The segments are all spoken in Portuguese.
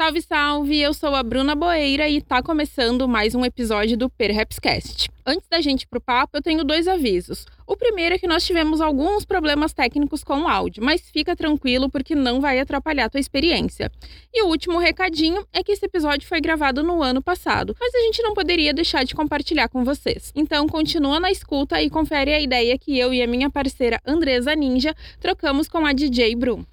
Salve, salve! Eu sou a Bruna Boeira e tá começando mais um episódio do Perhapscast. Antes da gente ir pro papo, eu tenho dois avisos. O primeiro é que nós tivemos alguns problemas técnicos com o áudio, mas fica tranquilo porque não vai atrapalhar a tua experiência. E o último recadinho é que esse episódio foi gravado no ano passado, mas a gente não poderia deixar de compartilhar com vocês. Então continua na escuta e confere a ideia que eu e a minha parceira Andresa Ninja trocamos com a DJ Brum.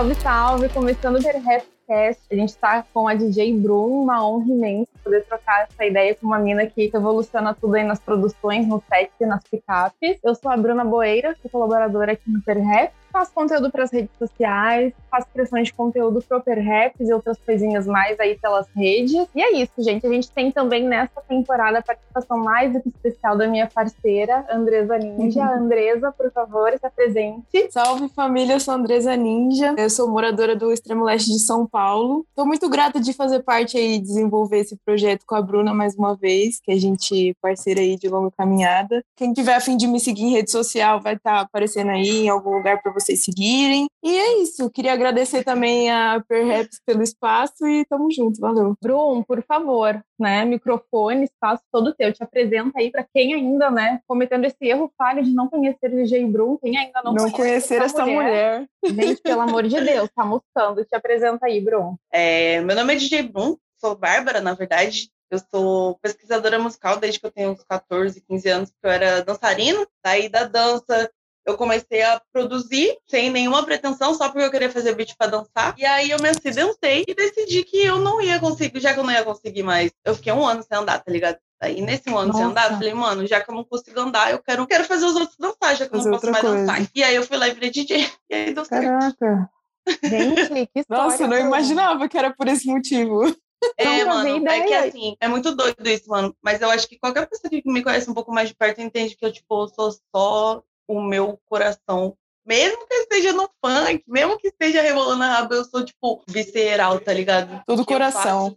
Salve, salve! Começando o Perhapcast, a gente tá com a DJ Bruno, uma honra imensa poder trocar essa ideia com uma mina que evoluciona tudo aí nas produções, no set nas picapes. Eu sou a Bruna Boeira, sou colaboradora aqui no Perhap, faço conteúdo para as redes sociais, faço criação de conteúdo pro Perhaps e outras coisinhas mais aí pelas redes. E é isso, gente. A gente tem também nessa temporada a participação mais do que especial da minha parceira, Andresa Ninja. Uhum. Andresa, por favor, se apresente. Salve família, eu sou Andresa Ninja. Eu sou moradora do extremo leste de São Paulo. Estou muito grata de fazer parte aí, desenvolver esse projeto com a Bruna mais uma vez, que a gente é parceira aí de longa caminhada. Quem tiver a fim de me seguir em rede social vai estar tá aparecendo aí em algum lugar para vocês seguirem. E é isso. Queria agradecer também a Perhaps pelo espaço e tamo junto. Valeu. Brum, por favor, né? Microfone, espaço todo teu. Te apresenta aí para quem ainda, né, cometendo esse erro falho de não conhecer o DJ Brum, quem ainda não, não conhecer essa, mulher. mulher. Gente, pelo amor de Deus, tá mostrando. Te apresenta aí, Brum. É, meu nome é DJ Brum, sou Bárbara, na verdade. Eu sou pesquisadora musical desde que eu tenho uns 14, 15 anos, porque eu era dançarina. Daí da dança eu comecei a produzir sem nenhuma pretensão, só porque eu queria fazer beat para dançar. E aí eu me acidentei e decidi que eu não ia conseguir, já que eu não ia conseguir mais. Eu fiquei um ano sem andar, tá ligado? Aí nesse um ano Nossa. sem andar, eu falei, mano, já que eu não consigo andar, eu quero, quero fazer os outros dançar, já que fazer eu não posso mais coisa. dançar. E aí eu fui lá e virei DJ. E aí deu Caraca. certo. Gente, que história. Nossa, eu não imaginava que era por esse motivo. É, mano, é que assim, é muito doido isso, mano. Mas eu acho que qualquer pessoa que me conhece um pouco mais de perto entende que eu, tipo, sou só o meu coração. Mesmo que esteja no funk, mesmo que esteja rebolando a raba, eu sou, tipo, visceral, tá ligado? Todo coração.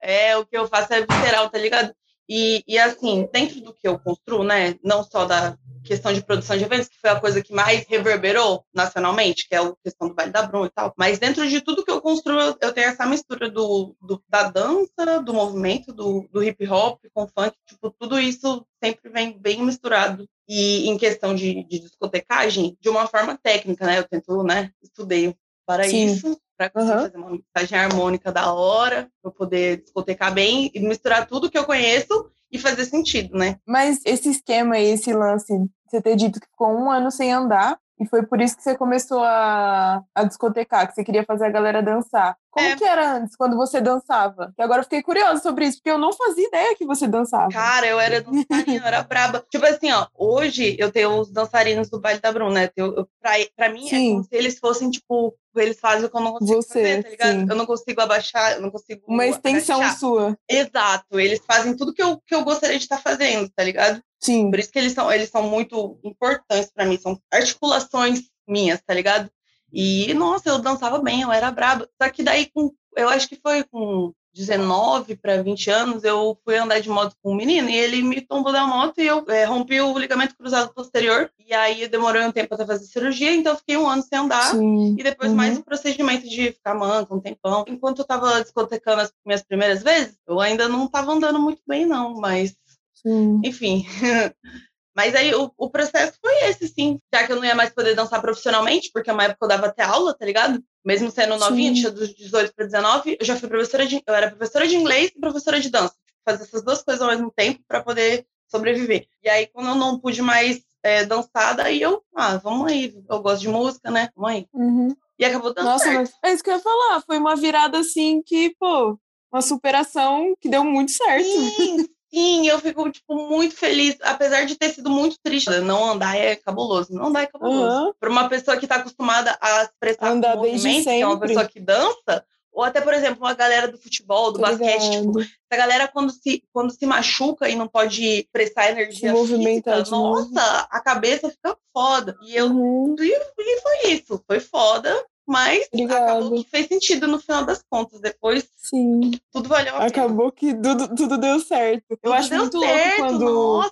É, o que eu faço é visceral, tá ligado? E, e assim, dentro do que eu construo, né? Não só da questão de produção de eventos, que foi a coisa que mais reverberou nacionalmente, que é a questão do Vale da Brum e tal. Mas dentro de tudo que eu construo, eu tenho essa mistura do, do da dança, do movimento, do, do hip hop com funk, tipo, tudo isso sempre vem bem misturado. E em questão de, de discotecagem, de uma forma técnica, né? Eu tento, né? Estudei para Sim. isso, para conseguir uhum. fazer uma mixagem harmônica da hora, para poder discotecar bem e misturar tudo que eu conheço e fazer sentido, né? Mas esse esquema aí, esse lance, você ter dito que ficou um ano sem andar, e foi por isso que você começou a, a discotecar, que você queria fazer a galera dançar. Como é. que era antes, quando você dançava? E agora eu fiquei curiosa sobre isso, porque eu não fazia ideia que você dançava. Cara, eu era dançarina, eu era braba. Tipo assim, ó, hoje eu tenho os dançarinos do Baile da Bruna, né? Eu, eu, pra, pra mim sim. é como se eles fossem, tipo, eles fazem o que eu não consigo você, fazer, tá ligado? Sim. Eu não consigo abaixar, eu não consigo. Uma extensão agachar. sua. Exato, eles fazem tudo que eu, que eu gostaria de estar fazendo, tá ligado? Sim. Por isso que eles são, eles são muito importantes para mim, são articulações minhas, tá ligado? E, nossa, eu dançava bem, eu era braba. Só que daí, com, eu acho que foi com 19 para 20 anos, eu fui andar de moto com um menino e ele me tombou da moto e eu é, rompi o ligamento cruzado posterior. E aí demorou um tempo até fazer cirurgia, então eu fiquei um ano sem andar. Sim. E depois uhum. mais o procedimento de ficar manca um tempão. Enquanto eu tava discotecando as minhas primeiras vezes, eu ainda não tava andando muito bem, não, mas. Sim. Enfim. Mas aí o, o, processo foi esse, sim. Já que eu não ia mais poder dançar profissionalmente, porque é uma época eu dava até aula, tá ligado? Mesmo sendo novinha, tinha dos 18 para 19, eu já fui professora de. Eu era professora de inglês e professora de dança. Tipo, fazer essas duas coisas ao mesmo tempo para poder sobreviver. E aí, quando eu não pude mais é, dançar, daí eu, ah, vamos aí. Eu gosto de música, né? Vamos aí. Uhum. E acabou dando Nossa, certo. Mas é isso que eu ia falar. Foi uma virada assim que, pô, uma superação que deu muito certo. Sim, Sim, eu fico, tipo, muito feliz, apesar de ter sido muito triste. Não andar é cabuloso, não andar é cabuloso. Uhum. Para uma pessoa que está acostumada a expressar andar movimento, que é uma pessoa que dança, ou até, por exemplo, a galera do futebol, do basquete, tipo, a galera quando se, quando se machuca e não pode prestar energia se física, nossa, a cabeça fica foda. E eu uhum. e, e foi isso, foi foda. Mas Obrigada. acabou que fez sentido no final das contas. Depois, Sim. tudo valeu a pena. Acabou que tudo, tudo deu certo. Eu Tudo acho deu muito certo, louco quando.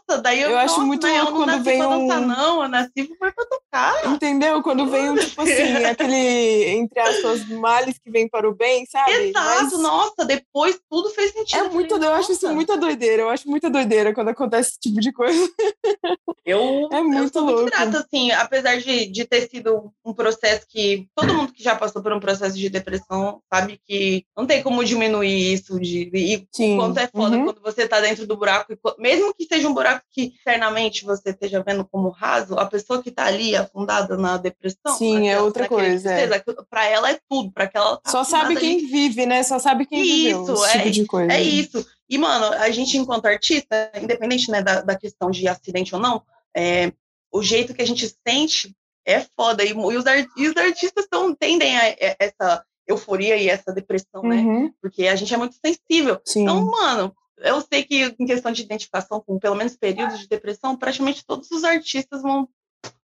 Nossa, daí eu, eu acho nossa, muito eu louco não quando vem um- dançar, não. Eu nasci foi pra tocar. Entendeu? Quando vem um, tipo assim, aquele, entre aspas, males que vem para o bem, sabe? Exato, Mas nossa, depois tudo fez sentido. É Eu muito, falei, eu acho isso muita doideira. Eu acho muita doideira quando acontece esse tipo de coisa. Eu, É eu muito muito louco. grata, assim, apesar de, de ter sido um processo que todo mundo que já passou por um processo de depressão sabe que não tem como diminuir isso, de, e Sim. quanto é foda Uhum. quando você tá dentro do buraco, co- mesmo que seja um buraco que internamente você esteja vendo como raso, a pessoa que tá ali afundada na depressão, Sim, é outra coisa, é. tristeza, pra ela é tudo, pra que ela tá Só sabe quem ali. vive, né? Só sabe quem viveu Isso, esse tipo é- de coisa. É isso. E, mano, a gente, enquanto artista, independente né, da, da questão de acidente ou não, é, o jeito que a gente sente é foda. E, e os, ar- e os artistas tão, tendem a, a- essa euforia e essa depressão, né? Uhum, Porque a gente é muito sensível. sim. Então, mano, eu sei que em questão de identificação com pelo menos períodos de depressão, praticamente todos os artistas vão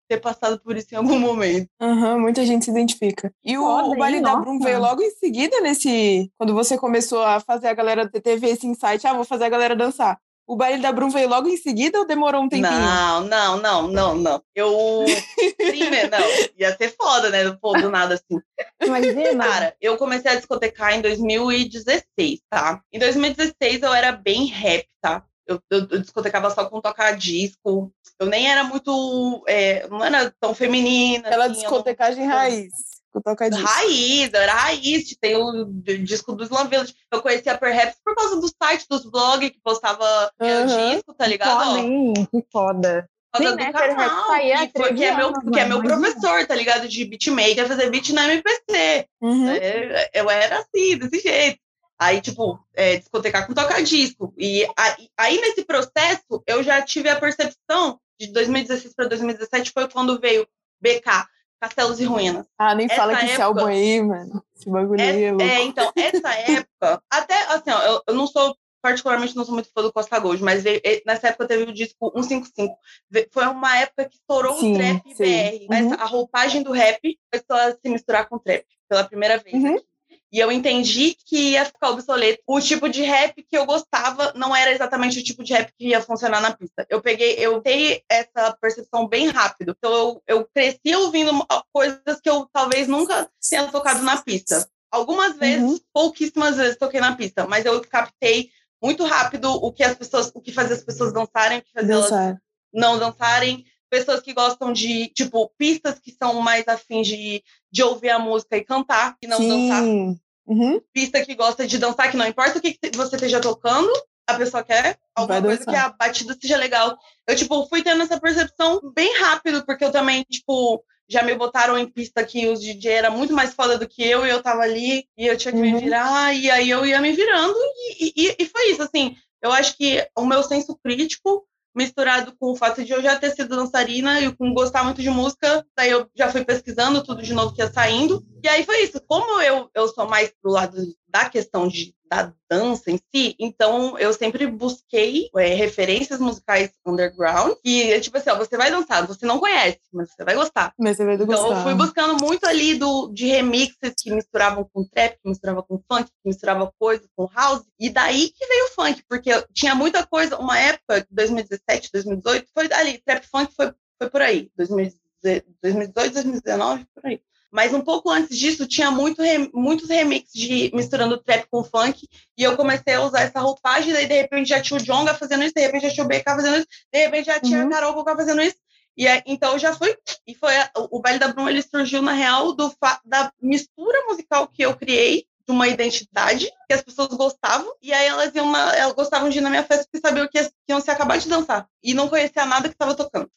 ter passado por isso em algum momento. Aham, muita gente se identifica. E o, Foda, o baile da. Brum veio logo em seguida nesse. Quando você começou a fazer a galera teve esse insight, ah, vou fazer a galera dançar. O baile da Brum veio logo em seguida ou demorou um tempinho? Não, não, não, não, não. Eu. Primeiro, não, ia ser foda, né? Pô, do nada assim. Imagina. Cara, eu comecei a discotecar em 2016, tá? Em 2016 eu era bem rap, tá? Eu, eu, eu discotecava só com tocar disco. Eu nem era muito. é, não era tão feminina. Aquela assim, eu não- discotecagem raiz. Com toca disco. Raiz, era raiz, tem o disco do Slam Village. Eu conhecia a Perhaps por causa do site, dos blogs que postava meu Aham. disco, tá ligado? Foda, hein? Que foda. por causa Sim, do né, canal, que, foi, que, é 13 meu, que é meu professor, tá ligado? De beatmaker, fazer beat na MPC. Uhum. É, eu era assim, desse jeito. Aí, tipo, é, discotecar com toca-disco. E aí, aí, nesse processo, eu já tive a percepção, de 2016 para 2017, foi quando veio BK, Castelos e Ruínas. Ah, nem Essa fala que esse época- álbum aí, mano. Esse bagulho aí é louco. É, então, essa época, até assim, ó, eu, eu não sou, particularmente não sou muito fã do Costa Gold, mas veio- nessa época teve o disco 155. Ve- Foi uma época que estourou Sim, o trap sei. BR. Uhum. Essa- a roupagem do rap começou a se misturar com o trap pela primeira vez. Uhum. aqui. E eu entendi que ia ficar obsoleto. O tipo de rap que eu gostava não era exatamente o tipo de rap que ia funcionar na pista. Eu peguei, eu tenho essa percepção bem rápido. Então eu, eu cresci ouvindo coisas que eu talvez nunca tenha tocado na pista. Algumas vezes, Uhum. pouquíssimas vezes toquei na pista, mas eu captei muito rápido o que as pessoas, o que fazia as pessoas dançarem, o que fazia elas Dançar. não dançarem, pessoas que gostam de, tipo, pistas que são mais afins de, de ouvir a música e cantar, e não dançar, Sim. Uhum. pista que gosta de dançar, que não importa o que você esteja tocando, a pessoa quer alguma coisa que a batida seja legal. Eu, tipo, fui tendo essa percepção bem rápido, porque eu também, tipo, já me botaram em pista que os DJ era muito mais foda do que eu, e eu tava ali, e eu tinha que me Uhum. virar, e aí eu ia me virando, e, e, e foi isso, assim, eu acho que o meu senso crítico, misturado com o fato de eu já ter sido dançarina e com gostar muito de música, daí eu já fui pesquisando tudo de novo que ia saindo, e aí foi isso, como eu, eu sou mais pro lado da questão de, da dança em si, então eu sempre busquei é, referências musicais underground, que, tipo assim, ó, você vai dançar, você não conhece, mas você vai gostar. Mas você vai Então gostar. eu fui buscando muito ali do, de remixes que misturavam com trap, que misturavam com funk, que misturavam coisa com house, e daí que veio o funk, porque tinha muita coisa, uma época, 2017, 2018, foi ali, trap funk foi, foi por aí, 2018, 2019, por aí. Mas um pouco antes disso, tinha muito muitos remixes de misturando trap com funk, e eu comecei a usar essa roupagem, daí de repente já tinha o Jonga fazendo isso, de repente já tinha o BK fazendo isso, de repente já tinha Uhum. a Carol Conká fazendo isso, e aí, então já foi, e foi a- o baile da Bruma, ele surgiu na real do da mistura musical que eu criei de uma identidade que as pessoas gostavam, e aí elas iam na, elas gostavam de ir na minha festa porque sabiam que, que iam se acabar de dançar, e não conhecia nada que estava tocando.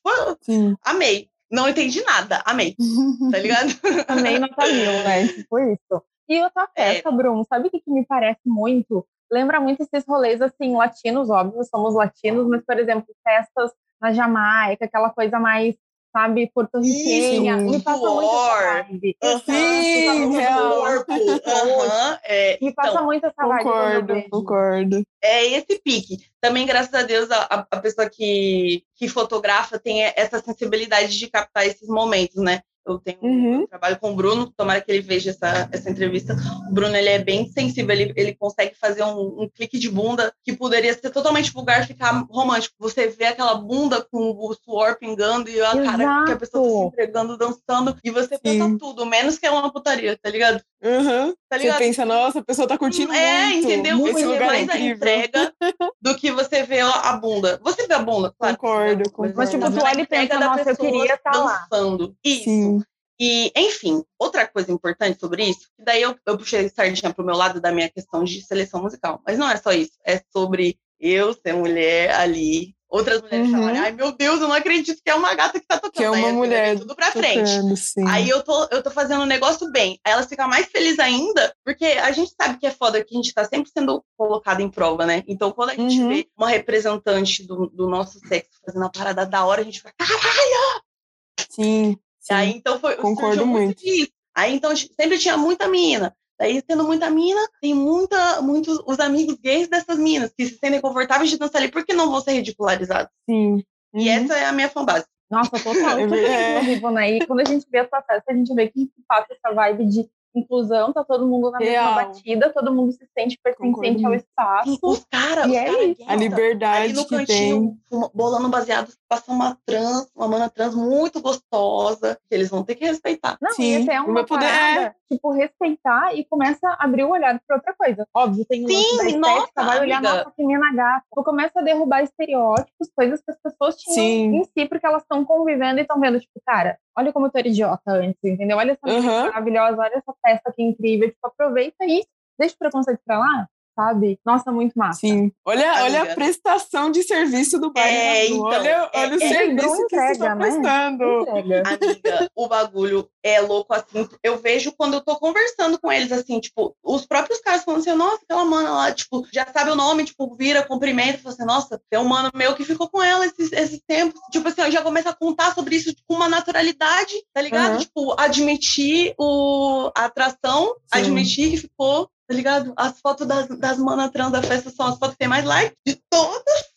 Amei. Não entendi nada, amei, tá ligado? Também nota mil, né? Tipo isso. E outra É. festa, Bruno, sabe o que, que me parece muito? Lembra muito esses rolês, assim, latinos, óbvio, somos latinos, mas, por exemplo, festas na Jamaica, aquela coisa mais, sabe, porto-riquenha. Sim. Me passa muito essa vibe. Aham. Exato, me passa muito real. corpo. É, Me passa então, muito essa vibe. Concordo, concordo. é esse pique. Também, graças a Deus, a, a- a pessoa que, que fotografa tem essa sensibilidade de captar esses momentos, né? Eu tenho uhum. eu trabalho com o Bruno, tomara que ele veja essa, essa entrevista. O Bruno ele é bem sensível, ele, ele consegue fazer um, um clique de bunda que poderia ser totalmente vulgar ficar romântico. Você vê aquela bunda com o suor pingando e a Exato. cara que a pessoa tá se entregando, dançando, e você pensa tudo, menos que é uma putaria, tá ligado? Uhum. Tá ligado? Você pensa, nossa, a pessoa tá curtindo é, muito. Entendeu? Esse lugar mais é a entrega do que você vê a bunda. Você vê a bunda, claro. Concordo, concordo. Mas, tipo, tu olha e pensa, nossa, eu queria estar tá lá. Dançando. Isso. Sim. E, enfim, outra coisa importante sobre isso, que daí eu, eu puxei sardinha pro meu lado da minha questão de seleção musical. Mas não é só isso, é sobre eu ser mulher ali. Outras mulheres uhum. falarem, ai meu Deus, eu não acredito que é uma gata que tá tocando. Que é uma aí, mulher. Tudo pra frente. Tocando, aí eu tô, eu tô fazendo um negócio bem. Aí elas ficam mais felizes ainda, porque a gente sabe que é foda que a gente tá sempre sendo colocado em prova, né? Então quando a gente uhum. vê uma representante do, do nosso sexo fazendo a parada da hora, a gente fica, caralho! Sim. Sim, aí então foi concordo muito. muito Aí então sempre tinha muita mina. Daí, tendo muita mina, tem muita, muitos os amigos gays dessas minas que se sentem confortáveis de dançar ali, porque não vão ser ridicularizados. Sim. Uhum. E essa é a minha fanbase. Nossa, total. é. né? E quando a gente vê a sua festa, a gente vê que passa essa vibe de inclusão, tá todo mundo na Real. mesma batida, todo mundo se sente pertencente ao espaço. Os caras, e é isso. a liberdade no que cantinho, tem. bolando baseado, passa uma trans, uma mana trans muito gostosa, que eles vão ter que respeitar. Não, Sim, e é uma poder... parada, tipo, respeitar e começa a abrir o olhar para outra coisa. Óbvio, tem um Sim, da estética, nossa, vai olhar, amiga. nossa, que menina gata. Tu começa a derrubar estereótipos, coisas que as pessoas tinham Sim. em si, porque elas estão convivendo e estão vendo, tipo, cara, olha como eu tô idiota antes, entendeu? Olha essa uhum. maravilhosa, olha essa festa que incrível. Tipo, aproveita e deixa o preconceito pra lá, sabe? Nossa, muito massa. Sim. Olha, olha a prestação de serviço do bairro. É, então, olha, é, olha o é, serviço entrega, que você está né? prestando. Amiga, o bagulho é louco assim. Eu vejo quando eu tô conversando com eles, assim, tipo, os próprios caras falando assim, nossa, aquela mana lá, tipo, já sabe o nome, tipo, vira, cumprimenta, fala assim, nossa, tem um mano meu que ficou com ela esses, esses tempos. Tipo assim, eu já começo a contar sobre isso com uma naturalidade, tá ligado? Uhum. Tipo, admitir o, a atração, Sim. admitir que ficou tá ligado? As fotos das, das manas trans da festa são as fotos que tem mais like de todas.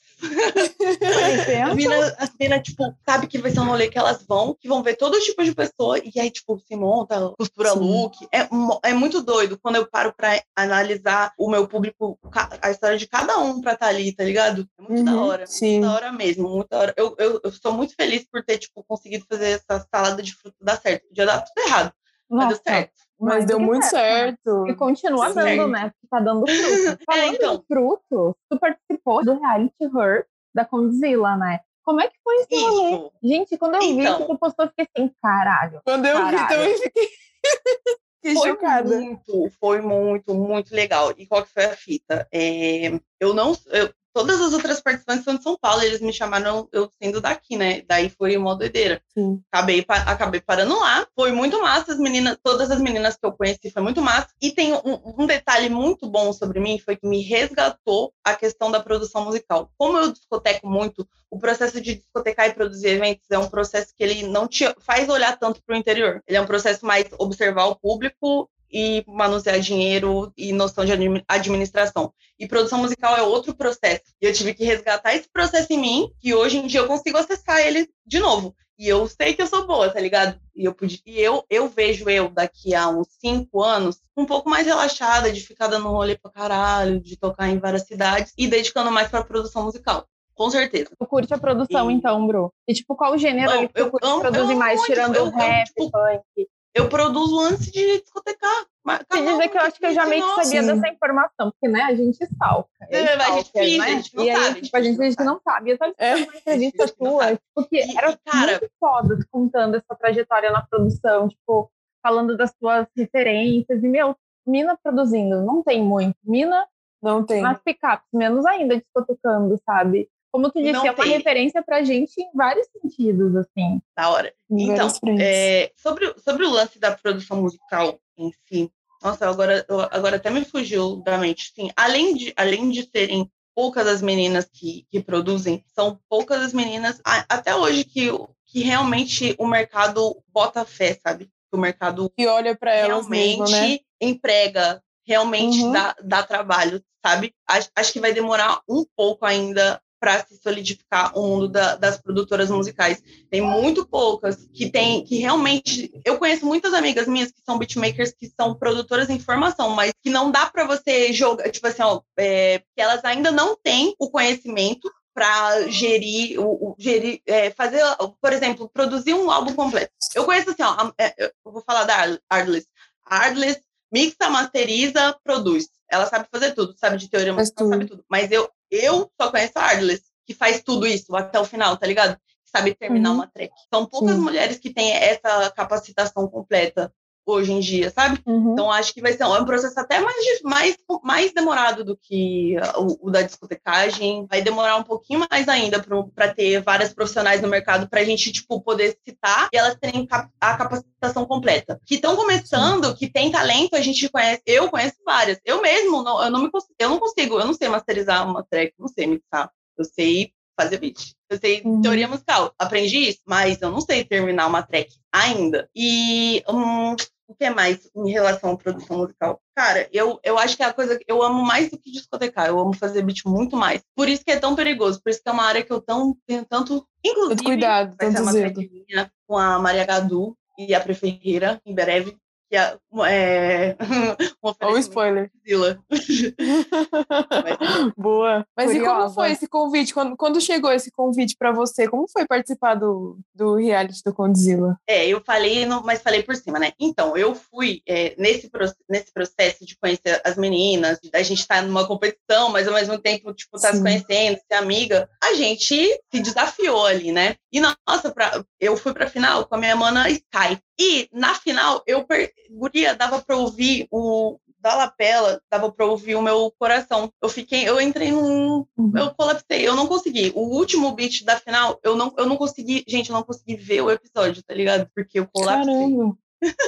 as minas, as minas, tipo, sabe que vai ser um rolê que elas vão, que vão ver todo tipo de pessoa, e aí, tipo, se monta, costura Sim. look. É, é muito doido quando eu paro pra analisar o meu público, a história de cada um pra estar tá ali, tá ligado? É muito uhum, da hora. Sim. Muito da hora mesmo, muito da hora. Eu, eu, eu sou muito feliz por ter, tipo, conseguido fazer essa salada de fruto dar certo. Podia dar tudo errado, Nossa. mas deu certo. Mas deu muito certo. certo. E continua dando, certo. né? Porque tá dando fruto. Falando é, então. fruto, tu participou do reality Her da Condzilla, né? Como é que foi esse rolê? Gente, quando eu então. vi que tu postou, eu fiquei assim, caralho. Quando eu caralho. vi também fiquei. Que foi chocada. muito, foi muito, muito legal. E qual que foi a fita? É, eu não, eu, todas as outras participantes são de São Paulo, eles me chamaram eu sendo daqui, né? Daí foi uma doideira. Sim. Acabei, acabei parando lá. Foi muito massa, as meninas, todas as meninas que eu conheci foi muito massa. E tem um, um detalhe muito bom sobre mim, foi que me resgatou a questão da produção musical. Como eu discoteco muito, o processo de discotecar e produzir eventos é um processo que ele não te faz olhar tanto para o interior. Ele é um processo mais observar o público e manusear dinheiro e noção de administração. E produção musical é outro processo. E eu tive que resgatar esse processo em mim, que hoje em dia eu consigo acessar ele de novo. E eu sei que eu sou boa, tá ligado? E eu, podia, e eu, eu vejo eu daqui a uns cinco anos um pouco mais relaxada, de ficar dando rolê pra caralho, de tocar em várias cidades e dedicando mais pra produção musical. Com certeza. Tu curte a produção, e... então, Bru? E, tipo, qual gênero eu, eu, tu amo, produzir mais, tirando o rap, tipo, funk? Eu produzo antes de discotecar. Quer dizer que eu acho que eu já meio que sabia dessa informação, porque, né, a gente salca. É, a gente finge, né? a gente não e sabe. Aí, tipo, a gente, a gente não sabe. Eu tava é. uma entrevista tua, porque e, era cara, muito foda contando essa trajetória na produção, tipo, falando das tuas referências. E, meu, Mina produzindo, não tem muito. Mina não tem. Nas picapes, menos ainda discotecando, sabe? Como tu disse, não é uma tem. referência pra gente em vários sentidos, assim. Da hora. Em então, é, sobre, sobre o lance da produção musical em si, nossa, agora, agora até me fugiu da mente. Sim, além de, além de serem poucas as meninas que, que produzem, são poucas as meninas, até hoje, que, que realmente o mercado bota fé, sabe? O mercado que olha para elas realmente mesmo, né? emprega, realmente uhum. dá, dá trabalho, sabe? Acho, acho que vai demorar um pouco ainda para se solidificar o mundo da, das produtoras musicais. Tem muito poucas que tem que realmente. Eu conheço muitas amigas minhas que são beatmakers, que são produtoras em formação, mas que não dá para você jogar, tipo assim, ó, é, que elas ainda não têm o conhecimento para gerir, o, o gerir é, fazer, por exemplo, produzir um álbum completo. Eu conheço assim, ó, é, eu vou falar da Ardless. A Ardless mixa, masteriza, produz. Ela sabe fazer tudo, sabe de teoria musical, sabe tudo. Mas eu, eu só conheço a Ardless, que faz tudo isso até o final, tá ligado? Que sabe terminar uhum. uma track. São poucas Sim. mulheres que têm essa capacitação completa hoje em dia, sabe? Uhum. Então acho que vai ser um processo até mais, mais, mais demorado do que o, o da discotecagem. Vai demorar um pouquinho mais ainda para ter várias profissionais no mercado para a gente tipo poder citar e elas terem cap a capacitação completa. Que estão começando, que tem talento, a gente conhece. Eu conheço várias. Eu mesmo não, eu não me eu não consigo, eu não sei masterizar uma track, não sei mixar. Eu sei fazer beat. Eu sei uhum. teoria musical, aprendi isso, mas eu não sei terminar uma track ainda. E um, o que mais em relação à produção musical? Cara, eu, eu acho que é a coisa que eu amo mais do que discotecar. Eu amo fazer beat muito mais. Por isso que é tão perigoso. Por isso que é uma área que eu tão, tenho tanto. Inclusive, tanto cuidado, vai tanto ser uma com a Maria Gadu e a Preferreira, em breve que é, é um o spoiler. Boa. Mas Curiosa. e como foi esse convite? Quando, quando chegou esse convite para você? Como foi participar do, do reality do Condzilla? É, eu falei, mas falei por cima, né? Então, eu fui é, nesse, nesse processo de conhecer as meninas, da gente estar tá numa competição, mas ao mesmo tempo, tipo, tá se conhecendo, ser amiga, a gente se desafiou ali, né? E nossa, pra, eu fui pra final com a minha mana Sky. E na final, eu per... Guria, dava pra ouvir o da lapela, dava pra ouvir o meu coração. Eu fiquei, eu entrei num. Uhum. Eu colapsei, eu não consegui. O último beat da final, eu não, eu não consegui. Gente, eu não consegui ver o episódio, tá ligado? Porque eu colapsei. Caramba.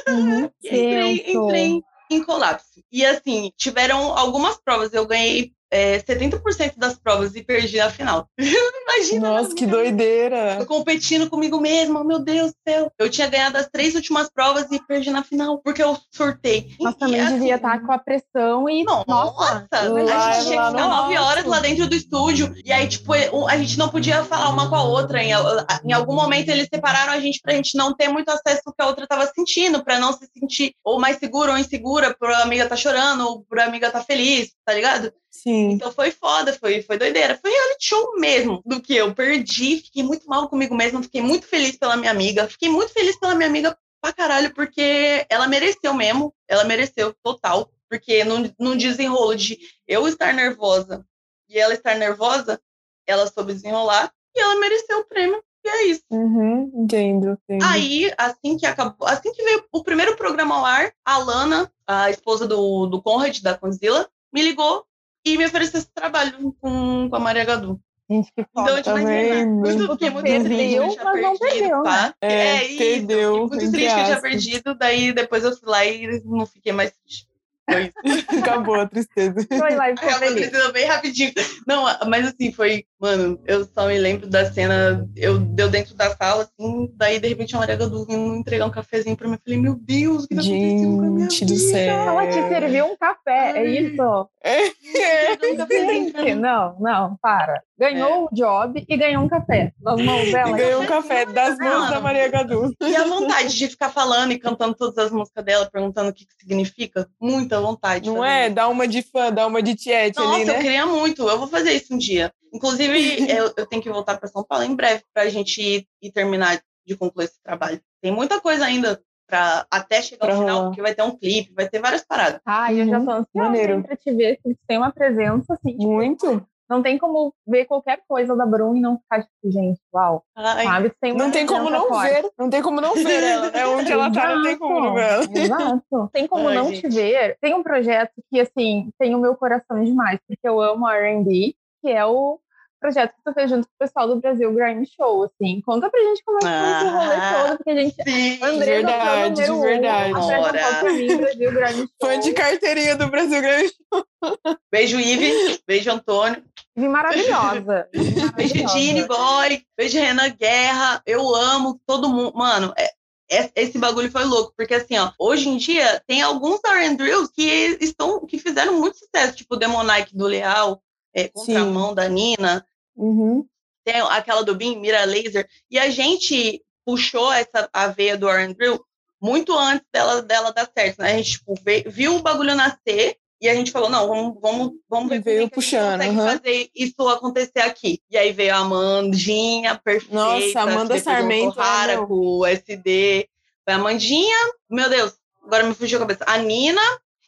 Uhum. entrei, entrei em colapso. E assim, tiveram algumas provas. Eu ganhei é, 70% das provas e perdi a final. Imagina. Nossa, que doideira! Eu competindo comigo mesma, meu Deus do céu. Eu tinha ganhado as três últimas provas e perdi na final, porque eu sortei. Mas também assim, devia estar com a pressão e. Nossa, nossa a gente tinha que ficar nove horas lá dentro do estúdio. E aí, tipo, a gente não podia falar uma com a outra. Em, em algum momento eles separaram a gente pra gente não ter muito acesso ao que a outra tava sentindo, pra não se sentir ou mais segura ou insegura, pra amiga tá chorando, ou pra amiga tá feliz, tá ligado? Sim. Então foi foda, foi, foi doideira. Foi reality show mesmo. Do que eu perdi, fiquei muito mal comigo mesma, fiquei muito feliz pela minha amiga. Fiquei muito feliz pela minha amiga pra caralho, porque ela mereceu mesmo. Ela mereceu total. Porque num, num desenrolo de eu estar nervosa e ela estar nervosa, ela soube desenrolar e ela mereceu o prêmio. E é isso. Uhum, entendo, entendo, Aí, assim que acabou, assim que veio o primeiro programa ao ar, a Lana, a esposa do, do Conrad, da Conzilla, me ligou e me ofereceu esse trabalho com, com a Maria Gadu. Gente, que foda. Então, tipo, imagina, eu fiquei muito perdeu, mas perdido, não perdeu, tá? Né? É, é isso, perdeu. muito triste que eu tinha perdido, daí depois eu fui lá e não fiquei mais triste. Foi Acabou a tristeza. Foi lá e ficou Acabou a tristeza bem rapidinho. Não, mas assim, foi, mano, eu só me lembro da cena, eu deu dentro da sala, assim, daí de repente a Maria Gadu vindo entregar um cafezinho pra mim. Eu falei, meu Deus, o que tá acontecendo com a minha Gente do céu. Ela te serviu um café, é isso? É. Gente, não, não, para. Ganhou é. o job e ganhou um café das mãos dela. E ganhou um café das mãos da Maria Gadu. E a vontade de ficar falando e cantando todas as músicas dela, perguntando o que, que significa. Muita vontade. Não é? Isso. Dá uma de fã, dá uma de tiete Nossa, ali, né? eu queria muito. Eu vou fazer isso um dia. Inclusive, eu, eu, tenho que voltar para São Paulo em breve para a gente ir, ir, terminar de concluir esse trabalho. Tem muita coisa ainda para até chegar pra ao final, porque vai ter um clipe, vai ter várias paradas. Ah, eu já tô ansiosa Maneiro. pra te ver, que tem uma presença, assim. Tipo, Muito. Não tem como ver qualquer coisa da Bruna e não ficar tipo, gente, uau. Ai, sabe? Tem não tem como não forte. ver. Não tem como não ver ela, né? Onde ela tá, não tem como não ver ela. Exato. Tem como Ai, não gente. te ver. Tem um projeto que, assim, tem o meu coração demais, porque eu amo R&B, que é o projeto que tu fez junto com o pessoal do Brasil Grime Show, assim. Conta pra gente como é que foi esse rolê ah, todo, porque a gente... Sim, André verdade, de verdade. Um, Brasil Grime Show. Fã de carteirinha do Brasil Grime Show. Beijo, Ive. Beijo, Antônio. Ive maravilhosa. Beijo, Dini Boy. Beijo, Renan Guerra. Eu amo todo mundo. Mano, é, esse bagulho foi louco, porque assim, ó, hoje em dia tem alguns R&Drills que estão, que fizeram muito sucesso, tipo o Demonic do Leal, é, Contramão Sim. da Nina, Uhum. Tem aquela do Beam, Mira Laser. E a gente puxou essa a veia do R&B muito antes dela, dela dar certo, né? A gente tipo, viu o bagulho nascer e a gente falou, não, vamos, vamos, vamos ver veio como puxando, a gente consegue fazer isso acontecer aqui. E aí veio a Amandinha, perfeita. Nossa, Amanda Sarmento. Rara, é, com o SD. Foi a Amandinha, meu Deus, agora me fugiu a cabeça. A Nina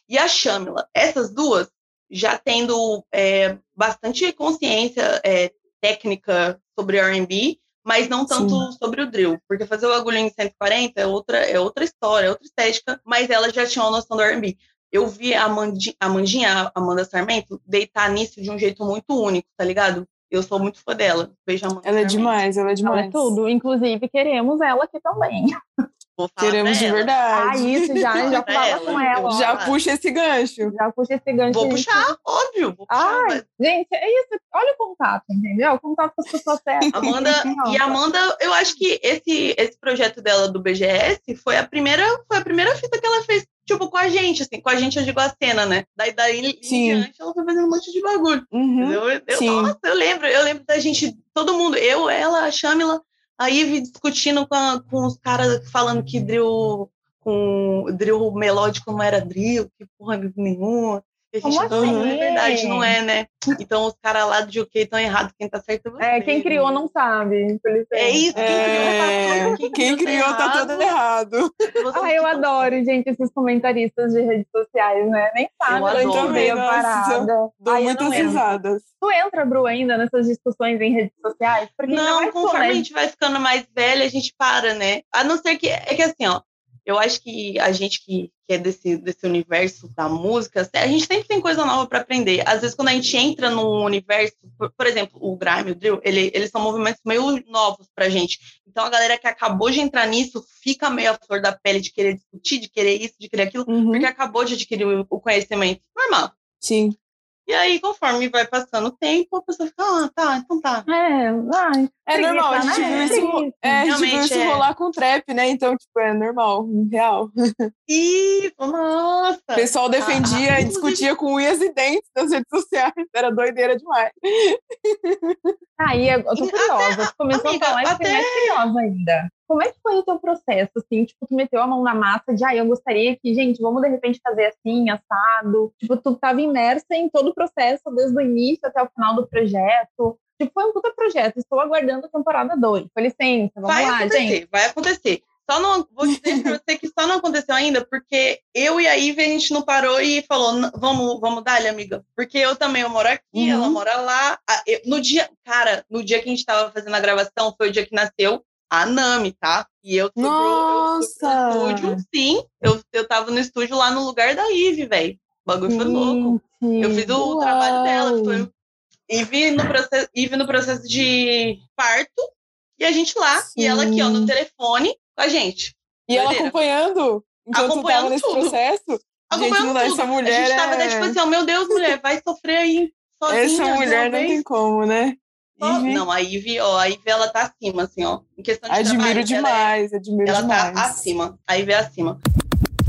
e a Shamila. Essas duas já tendo é, bastante consciência é, técnica sobre R&B, mas não tanto Sim. sobre o drill, porque fazer o bagulho em 140 é outra, é outra história, é outra estética, mas ela já tinha uma noção do R&B eu vi a, Mandi, a Mandinha, a Amanda Sarmento, deitar nisso de um jeito muito único, tá ligado? Eu sou muito fã dela. Veja Amanda Ela é demais, ela é demais. Ela é tudo. Inclusive, queremos ela aqui também. Queremos de verdade. Ah, isso, já, já fala com ela. Já puxa esse gancho. Já puxa esse gancho. Vou puxar, óbvio. Vou puxar, mas... Gente, é isso. Olha o contato, entendeu? O contato com as pessoas certas. Amanda, e Amanda, eu acho que esse, esse projeto dela do BGS foi a primeira, foi a primeira fita que ela fez tipo, com a gente, assim, com a gente eu digo a cena, né? Daí, daí Sim. em diante ela foi fazendo um monte de bagulho. Uhum. Eu, eu, nossa, eu lembro, eu lembro da gente, todo mundo, eu, ela, a Shamila, a Ivy discutindo com, a, com os caras falando que drill com drill melódico não era drill, que porra nenhuma. A gente Como não, assim? é verdade, não é, né? Então os caras lá do UK estão errados, quem tá certo é você. É, quem criou não sabe. É isso, quem é... criou tá Quem, quem criou tá tudo errado. Ah, eu adoro, gente, esses comentaristas de redes sociais, né? Nem sabe, eu adoro. meio parada. Dou Ai, muitas risadas. Tu entra, Bru, ainda nessas discussões em redes sociais? Porque não, conforme né? a gente vai ficando mais velha, a gente para, né? A não ser que, é que assim, ó, eu acho que a gente que, que é desse, desse universo da música, a gente sempre tem coisa nova para aprender. Às vezes, quando a gente entra num universo, por, por exemplo, o grime, o drill, ele, eles são movimentos meio novos pra gente. Então, a galera que acabou de entrar nisso fica meio à flor da pele de querer discutir, de querer isso, de querer aquilo, uhum. porque acabou de adquirir o conhecimento. Normal. Sim. E aí, conforme vai passando o tempo, a pessoa fica, ah, tá, então tá. É, vai. É normal, a gente né? viu isso, é, a gente viu isso é. rolar com trap, né? Então, tipo, é normal, real. Isso, nossa! O pessoal defendia ah, e discutia com unhas e dentes nas redes sociais. Era doideira demais. Aí, eu tô curiosa. Você começou amiga, a falar e até... mais curiosa ainda. Como é que foi o teu processo, assim? Tipo, tu meteu a mão na massa de, ah, eu gostaria que, gente, vamos de repente fazer assim, assado. Tipo, tu tava imersa em todo o processo, desde o início até o final do projeto. Tipo, foi um puta projeto. Estou aguardando a temporada 2. Com licença, vamos vai lá, gente. Vai acontecer. Só não, vou dizer pra você que só não aconteceu ainda, porque eu e a Ivy, a gente não parou e falou, vamos, vamos dar, amiga. Porque eu também, eu moro aqui, uhum. ela mora lá. No dia, cara, no dia que a gente tava fazendo a gravação, foi o dia que nasceu a Nami, tá? E eu fui, Nossa! Eu no estúdio, sim. Eu, eu tava no estúdio lá no lugar da Ivy, velho. O bagulho foi louco. Eu fiz o Uau. trabalho dela, que foi Ivy no, processo, Ivy no processo de parto, e a gente lá, sim. e ela aqui, ó, no telefone com a gente. E ela acompanhando? Enquanto acompanhando nesse tudo. processo? Acompanhando gente, tudo. essa mulher a gente tava é... até tipo assim, oh, meu Deus, mulher, vai sofrer aí sozinha. Essa mulher não tem como, né? Ivy. Não, a Ivy, ó, a Ivy, ela tá acima, assim, ó. Em questão de Admiro trabalho, demais, ela é, admiro ela demais. Ela tá acima, a Ivy é acima.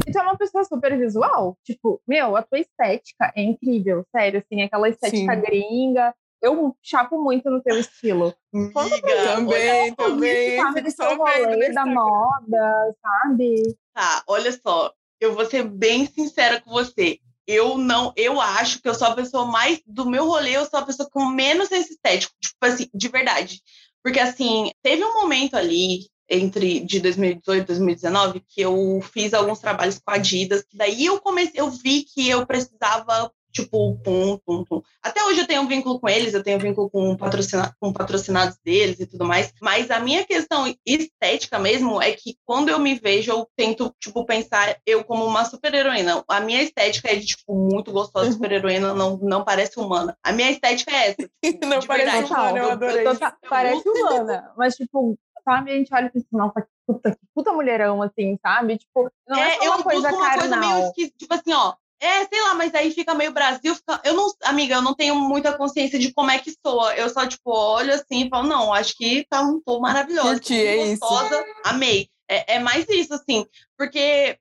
E tu é uma pessoa super visual. Tipo, meu, a tua estética é incrível, sério, assim, aquela estética Sim. gringa. Eu chapo muito no teu estilo. Amiga, também, também. Sabe, do seu rolê da moda, sabe? Tá, olha só. Eu vou ser bem sincera com você eu não, eu acho que eu sou a pessoa mais do meu rolê, eu sou a pessoa com menos senso estético, tipo assim, de verdade. Porque assim, teve um momento ali entre de 2018 e 2019 que eu fiz alguns trabalhos com a Adidas, que daí eu comecei, eu vi que eu precisava tipo, pum, pum, pum. Até hoje eu tenho um vínculo com eles, eu tenho um vínculo com, patrocina com patrocinados deles e tudo mais, mas a minha questão estética mesmo é que quando eu me vejo, eu tento, tipo, pensar eu como uma super-heroína. A minha estética é de, tipo, muito gostosa, uhum. super-heroína, não, não parece humana. A minha estética é essa. Tipo, não parece verdade. humana, eu adorei. Eu tô, parece humana, mas, tipo, sabe, a gente olha e pensa, nossa, que puta, que puta mulherão, assim, sabe? Tipo, não é, é só uma eu coisa uma carnal. coisa meio esquisita, tipo assim, ó, é, sei lá, mas aí fica meio Brasil. Fica... Eu não, amiga, eu não tenho muita consciência de como é que soa. Eu só, tipo, olho assim e falo, não, acho que tá um tom maravilhoso. Curti, é gostosa, isso. amei. É, é mais isso, assim, porque,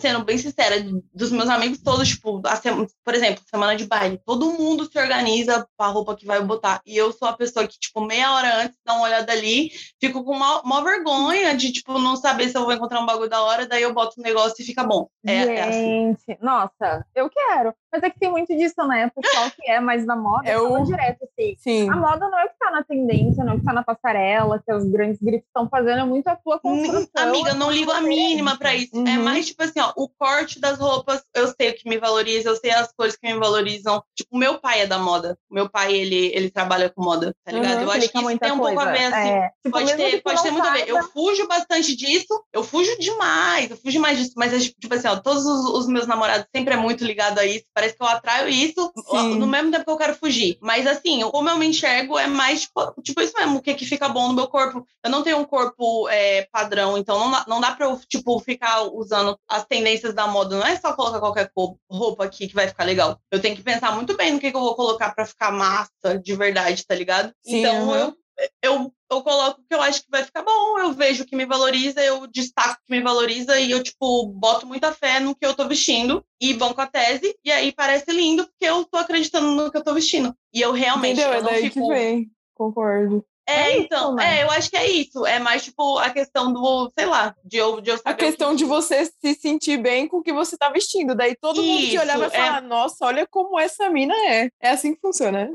sendo bem sincera, dos meus amigos todos, tipo, sema, por exemplo, semana de baile, todo mundo se organiza pra roupa que vai botar. E eu sou a pessoa que, tipo, meia hora antes, dá uma olhada ali, fico com uma, uma vergonha de, tipo, não saber se eu vou encontrar um bagulho da hora, daí eu boto um negócio e fica bom. É, Gente, é assim. nossa, eu quero. Mas é que tem muito disso, né? O pessoal que é mais da moda, É fala o- direto assim. Sim. A moda não é o que tá na tendência, não é o que tá na passarela, que os grandes grifes estão fazendo, é muito a tua construção. Amiga, eu não ligo a mínima pra isso. É Uhum. mais tipo assim, ó, o corte das roupas, eu sei o que me valoriza, eu sei as cores que me valorizam. Tipo, meu pai é da moda. Meu pai, ele, ele trabalha com moda, tá ligado? Uhum, eu acho que isso tem um pouco a coisa. ver, assim. É, tipo, Pode ter, pode ter muito a ver. Eu fujo bastante disso, eu fujo demais, eu fujo mais disso, mas é tipo assim, ó, todos os, os meus namorados sempre é muito ligado a isso, parece que eu atraio isso Sim. no mesmo tempo que eu quero fugir. Mas assim, como eu me enxergo é mais tipo, tipo isso mesmo, o que que fica bom no meu corpo. Eu não tenho um corpo é, padrão, então não não dá pra eu, tipo, ficar usando as tendências da moda, não é só colocar qualquer roupa aqui que vai ficar legal. Eu tenho que pensar muito bem no que, que eu vou colocar pra ficar massa de verdade, tá ligado? Sim, então aham. eu eu, eu coloco o que eu acho que vai ficar bom, eu vejo o que me valoriza, eu destaco o que me valoriza e eu, tipo, boto muita fé no que eu tô vestindo e banco a tese, e aí parece lindo porque eu tô acreditando no que eu tô vestindo. E eu realmente Entendeu? eu É não daí fico. que vem. Concordo. É, É isso, então, né? é, eu acho que é isso. É mais, tipo, a questão do, sei lá, de eu, de eu A questão que- de você se sentir bem com o que você tá vestindo. Daí todo mundo que Isso, olhar vai é. falar, nossa, olha como essa mina é. É assim que funciona.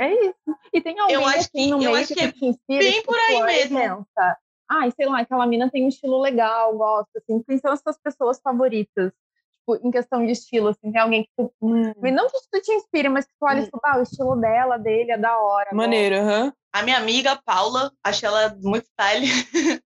É isso. E tem alguém Eu acho assim que- no eu meio acho que, que é te inspira, bem tipo, por aí e mesmo. Pensa, Ai, sei lá, aquela mina tem um estilo legal, gosta, assim. Quem são as suas pessoas favoritas? Tipo, em questão de estilo, assim, tem alguém que tu... Não que tu te inspire, mas que tu olha e Hum. tu, ah, o estilo dela, dele, é da hora. Maneiro, aham. A minha amiga Paula, acho ela muito style.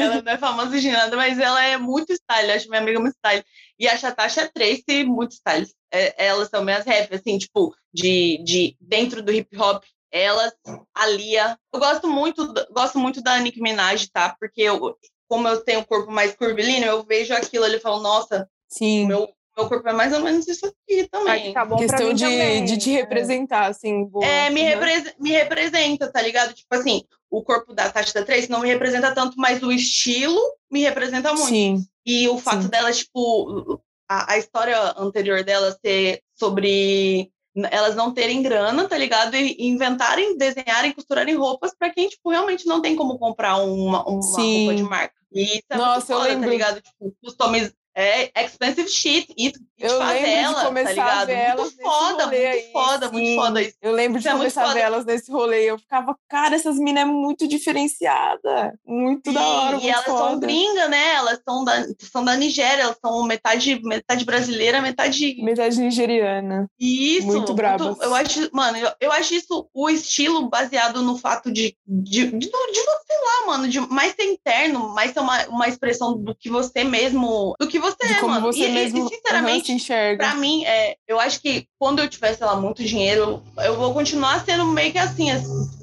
ela não é famosa de nada, mas ela é muito style. Acho minha amiga muito style. E a Chatasha Tracy, muito style. É, elas são minhas rap, assim, tipo, de, de dentro do hip hop. Elas, a Lia. Eu gosto muito, gosto muito da Nicki Minaj, tá? Porque eu, como eu tenho um corpo mais curvilíneo, eu vejo aquilo ali e falo, nossa, Sim. o meu, meu corpo é mais ou menos isso aqui também. pra Questão de, também. de te É. representar, assim. Boa. É, me, Aham. repre- me representa, tá ligado? Tipo assim, o corpo da Tati da Trace não me representa tanto, mas o estilo me representa muito. Sim. E o fato Sim. dela, tipo, a, a história anterior dela ser sobre elas não terem grana, tá ligado? E inventarem, desenharem, costurarem roupas pra quem, tipo, realmente não tem como comprar uma, uma roupa de marca. E isso é Nossa, muito eu foda, lembro- tá ligado? Tipo, customiz... É expensive shit. E, e Eu de lembro de favela, começar tá ligado? Muito foda, muito aí, foda, muito sim. foda isso. Eu lembro de Isso é muito começar a ver elas nesse rolê. Eu ficava, cara, essas minas é muito diferenciada. Muito da hora, e muito elas são foda. gringas, né? Elas são da, são da Nigéria, elas são metade, metade brasileira, metade. Metade nigeriana. Isso. muito brabas. eu acho, mano, eu, eu acho isso o estilo baseado no fato de, de, de, de, de você lá, mano, de mais ser interno, mais ser uma, uma expressão do que você mesmo. Do que você De é, como mano. você e, mesmo e, sinceramente, enxerga. Pra mim, é, eu acho que quando eu tiver, sei lá, muito dinheiro, eu vou continuar sendo meio que assim,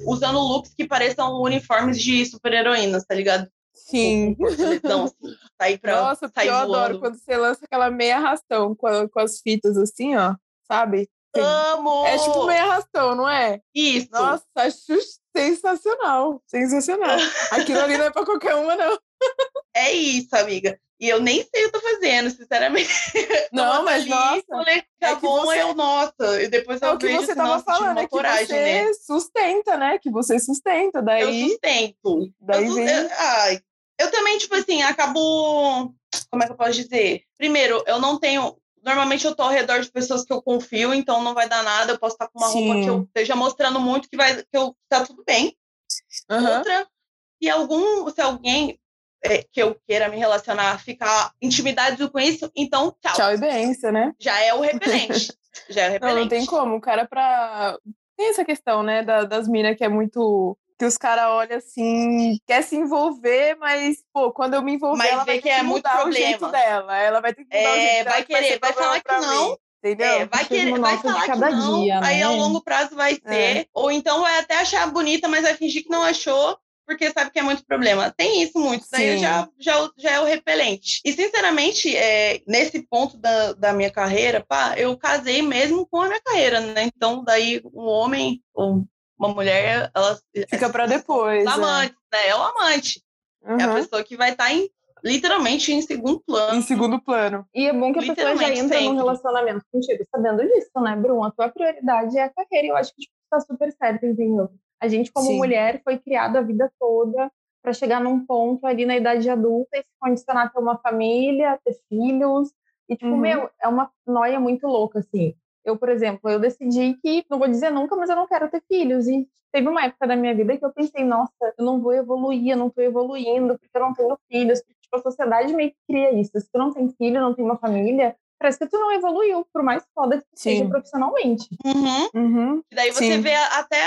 usando looks que pareçam uniformes de super-heroínas, tá ligado? Sim. Com fortalecão, assim, sair pra Nossa, sair eu adoro voando. quando você lança aquela meia arrastão com, a- com as fitas assim, ó. Sabe? Amo! É tipo meia arrastão, não é? Isso! Nossa, acho sensacional. Sensacional. Aquilo ali não é pra qualquer uma, não. É isso, amiga. E eu nem sei o que eu tô fazendo, sinceramente. Não, Eu mas ali, nossa. Falei, é tá que bom, você- eu, nossa. E depois É eu o que vejo você assim, tava nossa, falando, é que coragem, você né? sustenta, né? Que você sustenta. Eu Daí, sustento. daí eu, vem. eu- ai, eu também, tipo assim, acabo. Como é que eu posso dizer? Primeiro, eu não tenho. Normalmente eu tô ao redor de pessoas que eu confio, então não vai dar nada. Eu posso estar com uma roupa que eu Sim. esteja mostrando muito que vai que eu, tá tudo bem. Aham. Outra, se algum, se alguém é, que eu queira me relacionar ficar intimidado com isso, então tchau. Tchau e benção, né? Já é o repelente. Já é o repelente. Não, não tem como. O cara pra. Tem essa questão, né? da- das minas que é muito. Que os caras olham assim, quer se envolver, mas, pô, quando eu me envolver, Mas ela vai que ter é que muito mudar o jeito dela. Ela vai ter que mudar o É, jeito dela. vai que querer, vai falar que não. mim, Entendeu? É, vai, querer, vai falar que não, dia, aí ao né? longo prazo vai ser, ou então vai até achar bonita, mas vai fingir que não achou, porque sabe que é muito problema. Tem isso muito, daí Sim. já, já, já é o repelente. E, sinceramente, é, nesse ponto da, da minha carreira, pá, eu casei mesmo com a minha carreira, né? Então, daí, um homem ou uma mulher, ela... Fica pra depois. Os é. amantes, né? É o amante. É a Uhum. pessoa que vai estar em literalmente em segundo plano. Em segundo plano. E é bom que a pessoa já entra sempre. num relacionamento contigo sabendo disso, né, Bruno? A tua prioridade é a carreira. E eu acho que tipo, tá super certo, entendeu? A gente, como Sim. mulher, foi criada a vida toda para chegar num ponto ali na idade adulta e se condicionar a ter uma família, ter filhos. E, tipo, uhum. meu, é uma noia muito louca, assim. Eu, por exemplo, eu decidi que, não vou dizer nunca, mas eu não quero ter filhos. E teve uma época da minha vida que eu pensei, nossa, eu não vou evoluir, eu não tô evoluindo, porque eu não tenho filhos. Porque, tipo, a sociedade meio que cria isso. Se tu não tem filho, não tem uma família, parece que tu não evoluiu, por mais foda que tu Sim. seja profissionalmente. Uhum. Uhum. E daí você Sim. vê até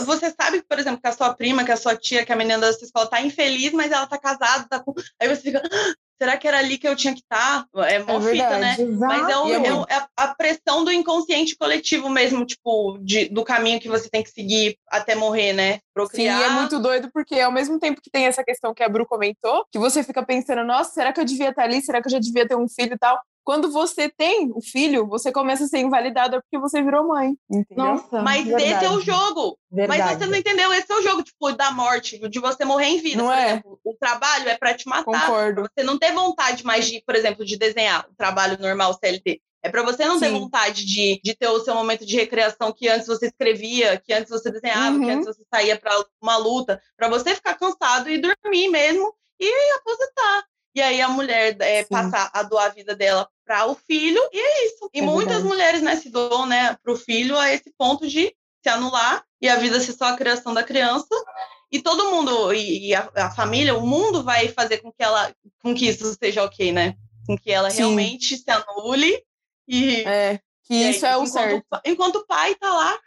você sabe, por exemplo, que a sua prima, que a sua tia, que a menina da sua escola tá infeliz, mas ela tá casada, tá com... Aí você fica, ah, será que era ali que eu tinha que estar? Tá? É mó é fita, né? Exato. Mas é, o, é, é, a pressão do inconsciente coletivo mesmo, tipo, de, do caminho que você tem que seguir até morrer, né? Procriar. Sim, é muito doido, porque ao mesmo tempo que tem essa questão que a Bru comentou, que você fica pensando, nossa, será que eu devia estar ali? Será que eu já devia ter um filho e tal? Quando você tem o filho, você começa a ser invalidada porque você virou mãe. Entendeu? Nossa, mas verdade. esse é o jogo. Verdade. Mas você não entendeu, esse é o jogo, tipo, da morte, de você morrer em vida. Não por é? exemplo, o trabalho é para te matar. Concordo. Você não ter vontade mais de, por exemplo, de desenhar o trabalho normal CLT. É para você não Sim. ter vontade de, de ter o seu momento de recreação que antes você escrevia, que antes você desenhava, uhum. que antes você saía para uma luta, para você ficar cansado e dormir mesmo e aposentar. E aí a mulher é, passar a doar a vida dela para o filho, e é isso. E é muitas verdade. mulheres né, se doam né, para o filho a esse ponto de se anular e a vida ser só a criação da criança. E todo mundo, e, e a, a, família, o mundo vai fazer com que ela, com que isso seja ok, né? Com que ela Sim. realmente se anule e, é. Que e isso aí, é o enquanto, certo. Enquanto o pai tá lá,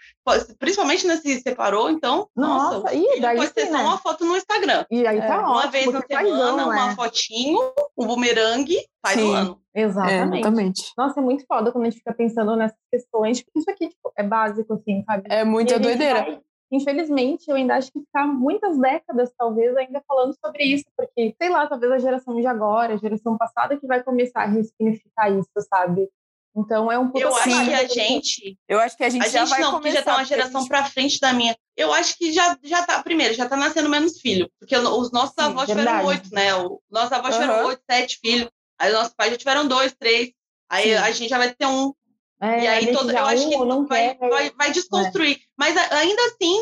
principalmente né, se separou, então, nossa, nossa e daí ser só né? uma foto no Instagram. E aí tá é, Uma vez na semana, uma é. fotinho, um bumerangue, faz o ano. Exatamente. É, exatamente. Nossa, é muito foda quando a gente fica pensando nessas questões, porque isso aqui tipo, é básico, assim, sabe? É muita doideira. Vai, infelizmente, eu ainda acho que ficar muitas décadas, talvez, ainda falando sobre isso, porque, sei lá, talvez a geração de agora, a geração passada, que vai começar a ressignificar isso, sabe? Então é um pouco Eu acho que a gente. Eu acho que a gente a já gente vai não, começar. já tá uma geração gente... para frente da minha. Eu acho que já, já tá, primeiro, já tá nascendo menos filho. Porque os nossos Sim, avós verdade. tiveram oito, né? O, nossos avós uhum. tiveram oito, sete filhos. Aí nossos pais já tiveram dois, três. Aí Sim. a gente já vai ter um. É, e aí todo, eu acho que não vai, quer, vai, vai desconstruir. É. Mas ainda assim,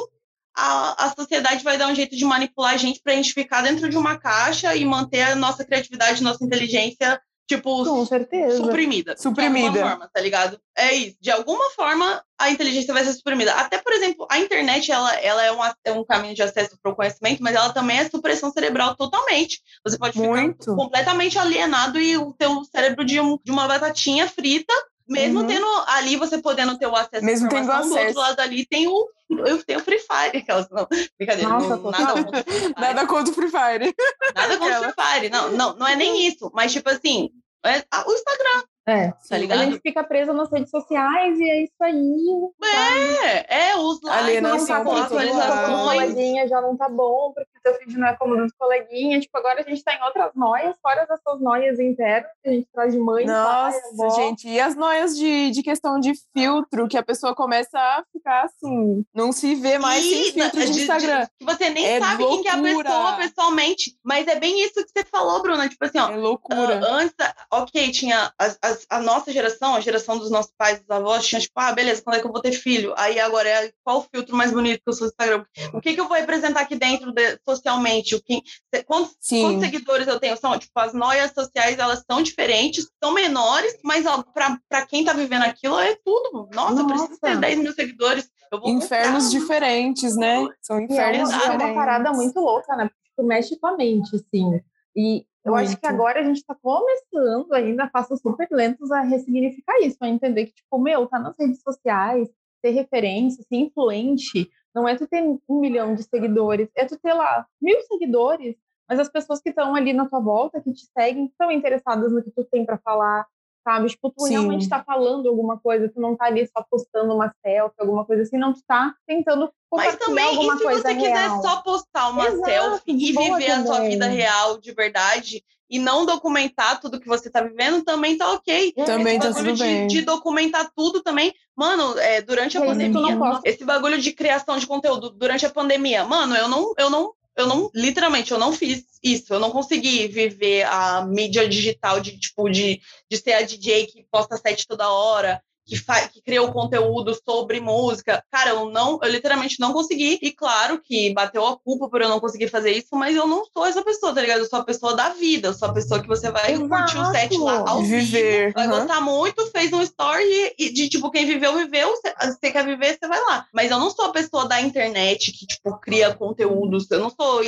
a, a sociedade vai dar um jeito de manipular a gente para a gente ficar dentro de uma caixa e manter a nossa criatividade, nossa inteligência tipo, Com certeza. suprimida. Suprimida. De alguma forma, tá ligado? É isso. De alguma forma, a inteligência vai ser suprimida. Até, por exemplo, a internet, ela, ela é, um, é um caminho de acesso para o conhecimento, mas ela também é supressão cerebral totalmente. Você pode Muito. ficar completamente alienado e o teu cérebro de, um, de uma batatinha frita mesmo uhum. tendo ali, você podendo ter o acesso Mesmo tendo acesso. do outro lado ali tem o, eu tenho o Free Fire. Aquelas, não, brincadeira, Nossa, não, nada, contra nada contra o Free Fire. Nada contra o Free Fire. Não, não, não é nem isso. Mas, tipo assim, é o Instagram. É, tá ligado? A gente fica preso nas redes sociais e é isso aí. É, é, os likes, não tá bom, atualizações. já não tá bom, porque seu feed não é como dos coleguinhas. Tipo, agora a gente tá em outras noias, fora dessas noias internas que a gente traz de mãe, Nossa, pai, gente, e as noias de, de questão de filtro, que a pessoa começa a ficar assim, não se vê mais e, sem filtro de, de Instagram. que você nem é sabe loucura. quem é a pessoa pessoalmente. Mas é bem isso que você falou, Bruna. Tipo assim, ó. É loucura. Uh, antes, ok, tinha as, as, a nossa geração, a geração dos nossos pais, dos avós, tinha tipo, ah, beleza, quando é que eu vou ter filho? Aí agora é qual o filtro mais bonito que eu sou Instagram? O que, que eu vou representar aqui dentro de, socialmente? O que, quantos, quantos, seguidores eu tenho? São, tipo, as noias sociais, elas são diferentes, são menores, mas para quem tá vivendo aquilo, é tudo. Nossa, Nossa. eu preciso ter 10 mil seguidores. Infernos comprar. diferentes, né? São infernos é, diferentes. É uma parada muito louca, né? Porque mexe com a mente, assim. E eu Muito. acho que agora a gente está começando ainda, passos super lentos a ressignificar isso, a entender que, tipo, meu, tá nas redes sociais, ter referência, ser influente, não é tu ter um milhão de seguidores, é tu ter lá mil seguidores, mas as pessoas que estão ali na tua volta, que te seguem, estão interessadas no que tu tem para falar, sabe? Tipo, tu Sim. realmente está falando alguma coisa, tu não está ali só postando uma selfie, alguma coisa assim, não tu tá tentando mas também, e se você real. quiser só postar uma Exato, selfie e viver a sua vida real de verdade e não documentar tudo que você tá vivendo, também tá ok. Também esse tá tudo de. De documentar tudo também. Mano, é, durante a pandemia, esse bagulho de criação de conteúdo durante a pandemia, mano, eu não, eu não eu não, literalmente, eu não fiz isso. Eu não consegui viver a mídia digital de, tipo, de, de ser a DJ que posta set toda hora, que, que criou conteúdo sobre música. Cara, eu não, eu literalmente não consegui. E claro que bateu a culpa por eu não conseguir fazer isso, mas eu não sou essa pessoa, tá ligado? Eu sou a pessoa da vida, eu sou a pessoa que você vai Exato. curtir o set lá ao viver. vivo, vai uhum. gostar muito, fez um story e de tipo, quem viveu, viveu. Você quer viver, você vai lá. Mas eu não sou a pessoa da internet que, tipo, cria conteúdos. Eu não sou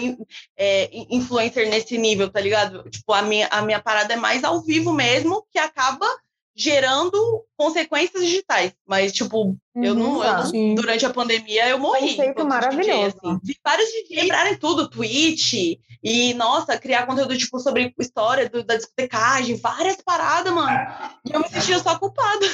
é, influencer nesse nível, tá ligado? Tipo, a minha, a minha parada é mais ao vivo mesmo, que acaba gerando consequências digitais. Mas, tipo, eu não, eu não uhum. durante a pandemia eu morri. Conceito maravilhoso. DJ, assim. Vi vários DJs quebrarem tudo, Twitch, e, nossa, criar conteúdo, tipo, sobre história do, da discotecagem, várias paradas, mano. E eu me sentia só culpada.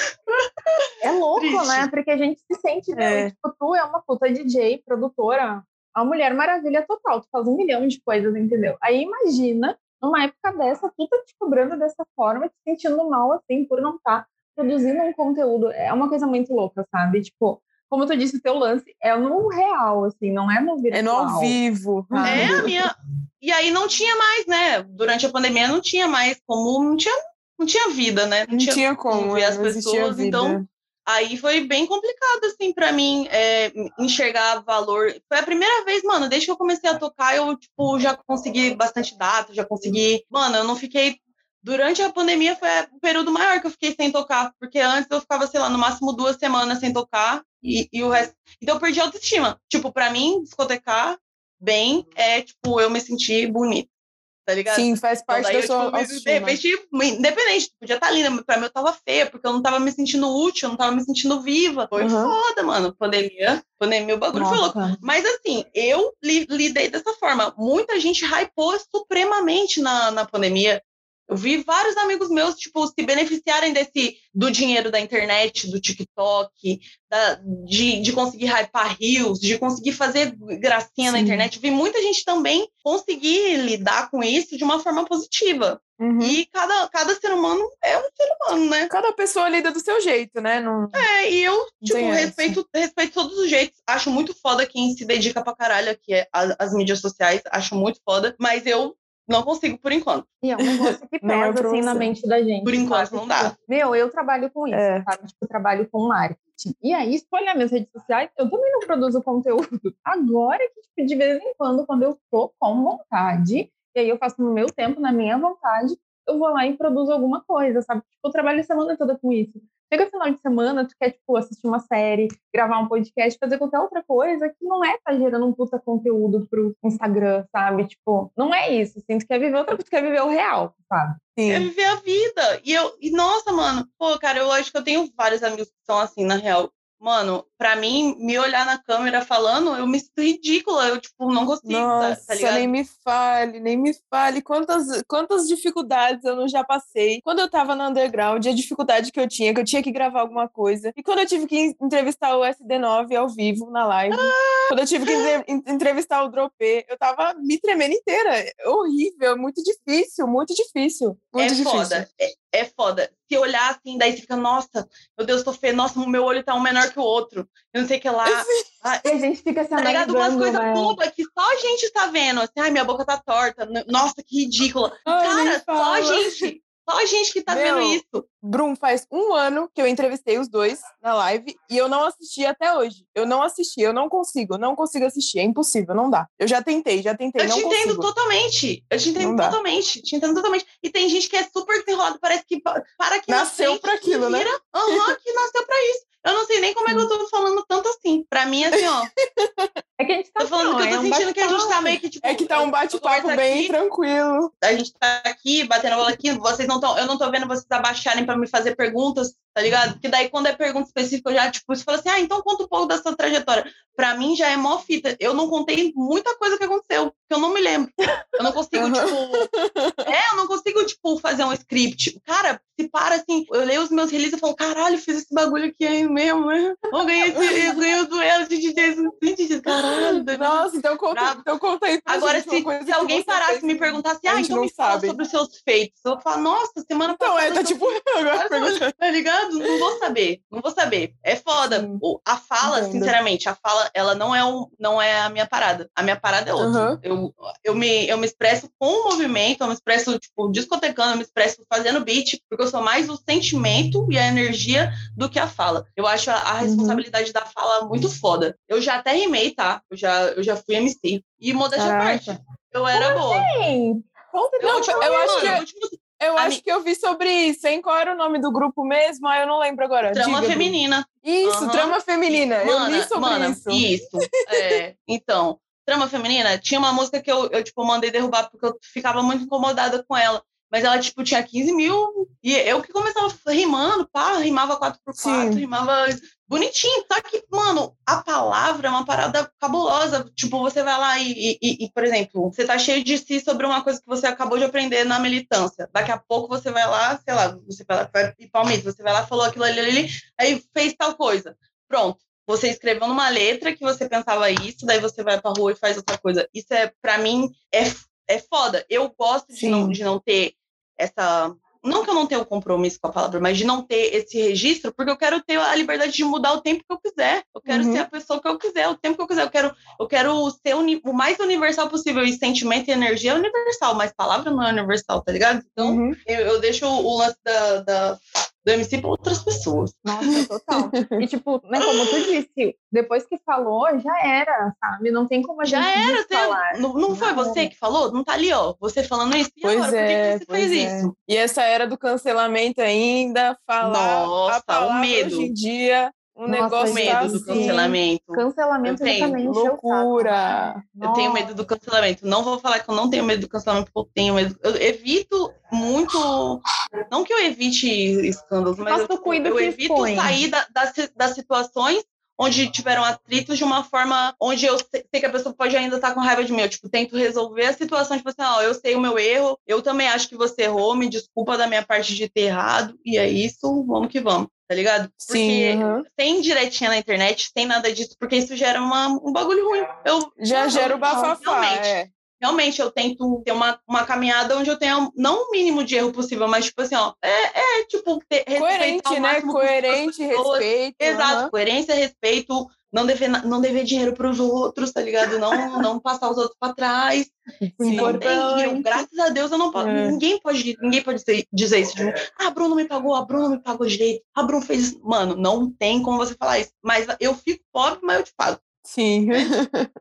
É louco, Triste. né? Porque a gente se sente, né? É. Tipo, tu é uma puta DJ, produtora, a mulher maravilha total, tu faz um milhão de coisas, entendeu? Aí imagina numa época dessa, tu tá te cobrando dessa forma, te sentindo mal, assim, por não estar tá produzindo um conteúdo. É uma coisa muito louca, sabe? Tipo, como tu disse, o teu lance é no real, assim, não é no virtual. É no ao vivo. Sabe? É, a minha... E aí não tinha mais, né? Durante a pandemia não tinha mais como... Não tinha, não tinha vida, né? Não, não tinha, tinha como ver as pessoas, então... Aí foi bem complicado, assim, para mim é, enxergar valor. Foi a primeira vez, mano, desde que eu comecei a tocar, eu, tipo, já consegui bastante data, já consegui. Mano, eu não fiquei. Durante a pandemia foi o período maior que eu fiquei sem tocar, porque antes eu ficava, sei lá, no máximo duas semanas sem tocar e, e o resto. Então eu perdi a autoestima. Tipo, para mim, discotecar bem é, tipo, eu me sentir bonita tá ligado? Sim, faz então, parte então, da sua tipo, De repente, independente, podia estar tá linda, pra mim eu tava feia, porque eu não tava me sentindo útil, eu não tava me sentindo viva. Foi uhum. foda, mano. Pandemia, pandemia, o bagulho Nossa. foi louco. Mas assim, eu li, lidei dessa forma. Muita gente hypou supremamente na, na pandemia. Eu vi vários amigos meus, tipo, se beneficiarem desse do dinheiro da internet, do TikTok, da, de, de conseguir hypar rios, de conseguir fazer gracinha Sim. na internet. Vi muita gente também conseguir lidar com isso de uma forma positiva. Uhum. E cada, cada ser humano é um ser humano, né? Cada pessoa lida do seu jeito, né? Não... É, e eu, tipo, respeito, respeito todos os jeitos. Acho muito foda quem se dedica pra caralho aqui às mídias sociais. Acho muito foda. Mas eu não consigo por enquanto. E é um negócio que pesa assim na mente da gente. Por enquanto sabe? não dá. Tipo, meu, eu trabalho com isso, é. sabe? Tipo, eu trabalho com marketing. E aí, se olhar minhas redes sociais, eu também não produzo conteúdo. Agora que, tipo, de vez em quando, quando eu tô com vontade, e aí eu faço no meu tempo, na minha vontade, eu vou lá e produzo alguma coisa, sabe? Tipo, eu trabalho a semana toda com isso. Chega final de semana, tu quer, tipo, assistir uma série, gravar um podcast, fazer qualquer outra coisa que não é tá gerando um puta conteúdo pro Instagram, sabe? Tipo, não é isso. Assim, tu quer viver outra coisa, tu quer viver o real, sabe? Sim. Quer viver a vida. E eu, e nossa, mano, pô, cara, eu acho que eu tenho vários amigos que são assim, na real. Mano, pra mim, me olhar na câmera falando, eu me sinto ridícula. Eu, tipo, não consigo, Nossa, tá, tá nem me fale, nem me fale. Quantas, quantas dificuldades eu não já passei. Quando eu tava no underground, a dificuldade que eu tinha, que eu tinha que gravar alguma coisa. E quando eu tive que entrevistar o SD9 ao vivo, na live. Ah! Quando eu tive que entrevistar o Dropê, eu tava me tremendo inteira. É horrível, muito difícil, muito difícil. Muito é difícil. foda. É, é foda. Se olhar assim, daí você fica, nossa, meu Deus, tô feia, nossa, meu olho tá um menor que o outro. Eu não sei o que lá. Ah, e a gente fica se tá ligado? Umas coisas né? bobas que só a gente tá vendo. Assim, ai, minha boca tá torta. Nossa, que ridícula. Ai, Cara, só a gente. Só a gente que tá Meu, vendo isso. Brum, faz um ano que eu entrevistei os dois na live e eu não assisti até hoje. Eu não assisti, eu não consigo, eu não consigo assistir. É impossível, não dá. Eu já tentei, já tentei. Eu te entendo totalmente. Eu te entendo totalmente. Te entendo totalmente. E tem gente que é super desenrolado, parece que para que nasceu para aquilo, né? Aham, uhum, que nasceu para isso. Eu não sei nem como é que eu tô falando tanto assim. Pra mim, assim, ó. É que a gente tá tô falando não, que eu tô é sentindo um que a gente tá meio que, tipo. É que tá um bate-papo bem aqui, tranquilo. A gente tá aqui, batendo a bola aqui, vocês não estão. Eu não tô vendo vocês abaixarem pra me fazer perguntas tá ligado? Porque daí quando é pergunta específica, eu já, tipo, você fala assim, ah, então conta um pouco da sua trajetória. Pra mim já é mó fita. Eu não contei muita coisa que aconteceu, que eu não me lembro. Eu não consigo, tipo. É, eu não consigo, tipo, fazer um script. Cara, se para assim, eu leio os meus releases e falo, caralho, fiz esse bagulho aqui aí mesmo, né? Eu ganhei, esse, eu ganhei o duelo de DJ. Caralho, Nossa, então conta, então conta aí Agora, se, se alguém parasse e me perguntasse, ah, então me fala sobre os seus feitos. Eu falo, nossa, semana então, passada. Então, é, tá tipo, agora Tá ligado? Não vou saber, não vou saber. É foda. O, a fala, Entendo. sinceramente, a fala, ela não é, um, não é a minha parada. A minha parada é outra. Uhum. Eu Eu, me, eu me expresso com o movimento, eu me expresso, tipo, discotecando, eu me expresso fazendo beat, porque eu sou mais o sentimento e a energia do que a fala. Eu acho a, a uhum. responsabilidade uhum. da fala muito foda. Eu já até rimei, tá? Eu já, eu já fui MC. E modéstia parte. Eu era boa. Assim? Eu, eu, eu acho que... Eu acho que eu vi sobre isso, hein? Qual era o nome do grupo mesmo? Ah, eu não lembro agora. Trama Diga, Feminina. Isso, uhum. Trama Feminina. Mana, eu li sobre mana, isso. Isso. É, então, Trama Feminina, tinha uma música que eu, eu, tipo, mandei derrubar porque eu ficava muito incomodada com ela. Mas ela, tipo, tinha 15 mil. E eu que começava rimando, pá, rimava 4x4, Sim. rimava bonitinho. Só que, mano, a palavra é uma parada cabulosa. Tipo, você vai lá e, e, e, por exemplo, você tá cheio de si sobre uma coisa que você acabou de aprender na militância. Daqui a pouco você vai lá, sei lá, você vai lá, vai palmito, você vai lá, falou aquilo ali, ali, aí fez tal coisa. Pronto. Você escreveu numa letra que você pensava isso, daí você vai pra rua e faz outra coisa. Isso é, para mim, é, é foda. Eu gosto de não, de não ter essa. Não que eu não tenha o compromisso com a palavra, mas de não ter esse registro, porque eu quero ter a liberdade de mudar o tempo que eu quiser. Eu quero uhum. ser a pessoa que eu quiser, o tempo que eu quiser. Eu quero, eu quero ser o mais universal possível. E sentimento e energia é universal, mas palavra não é universal, tá ligado? Então, uhum. eu, eu, deixo o lance da, da do MC para outras pessoas. Nossa, total. e tipo, né, como tu disse, depois que falou, já era, sabe? Não tem como a gente Já era, falar. Não, não foi você que falou? Não tá ali, ó, você falando isso. E pois agora, é, por que, que você fez é. isso? E essa era do cancelamento ainda, falar Nossa, o medo. hoje em dia um Nossa, negócio medo tá do cancelamento. Cancelamento eu tenho loucura. Eu tenho medo do cancelamento. Não vou falar que eu não tenho medo do cancelamento, porque eu tenho medo. Eu evito muito. Não que eu evite escândalos, mas eu, eu evito expõe. sair da, das, das situações onde tiveram atritos de uma forma onde eu sei que a pessoa pode ainda estar com raiva de mim. Eu, tipo, tento resolver a situação, tipo assim, ó, eu sei o meu erro, eu também acho que você errou, me desculpa da minha parte de ter errado, e é isso, vamos que vamos tá ligado? Porque Sim, uhum. tem diretinha na internet, tem nada disso, porque isso gera uma, um bagulho ruim. Eu, Já gera o bafafá, realmente, é. Realmente eu tento ter uma, uma caminhada onde eu tenha não o mínimo de erro possível, mas tipo assim, ó, é, é tipo ter, coerente, né? Coerente, respeito. Exato, uhum. coerência, respeito, não dever, não dever dinheiro para os outros, tá ligado? Não, não passar os outros para trás. Importante. Graças a Deus eu não posso. É. Ninguém pode, ninguém pode dizer isso de mim. Ah, Bruno me pagou, a Bruno me pagou direito, a Bruno fez isso. Mano, não tem como você falar isso. Mas eu fico pobre, mas eu te pago. Sim.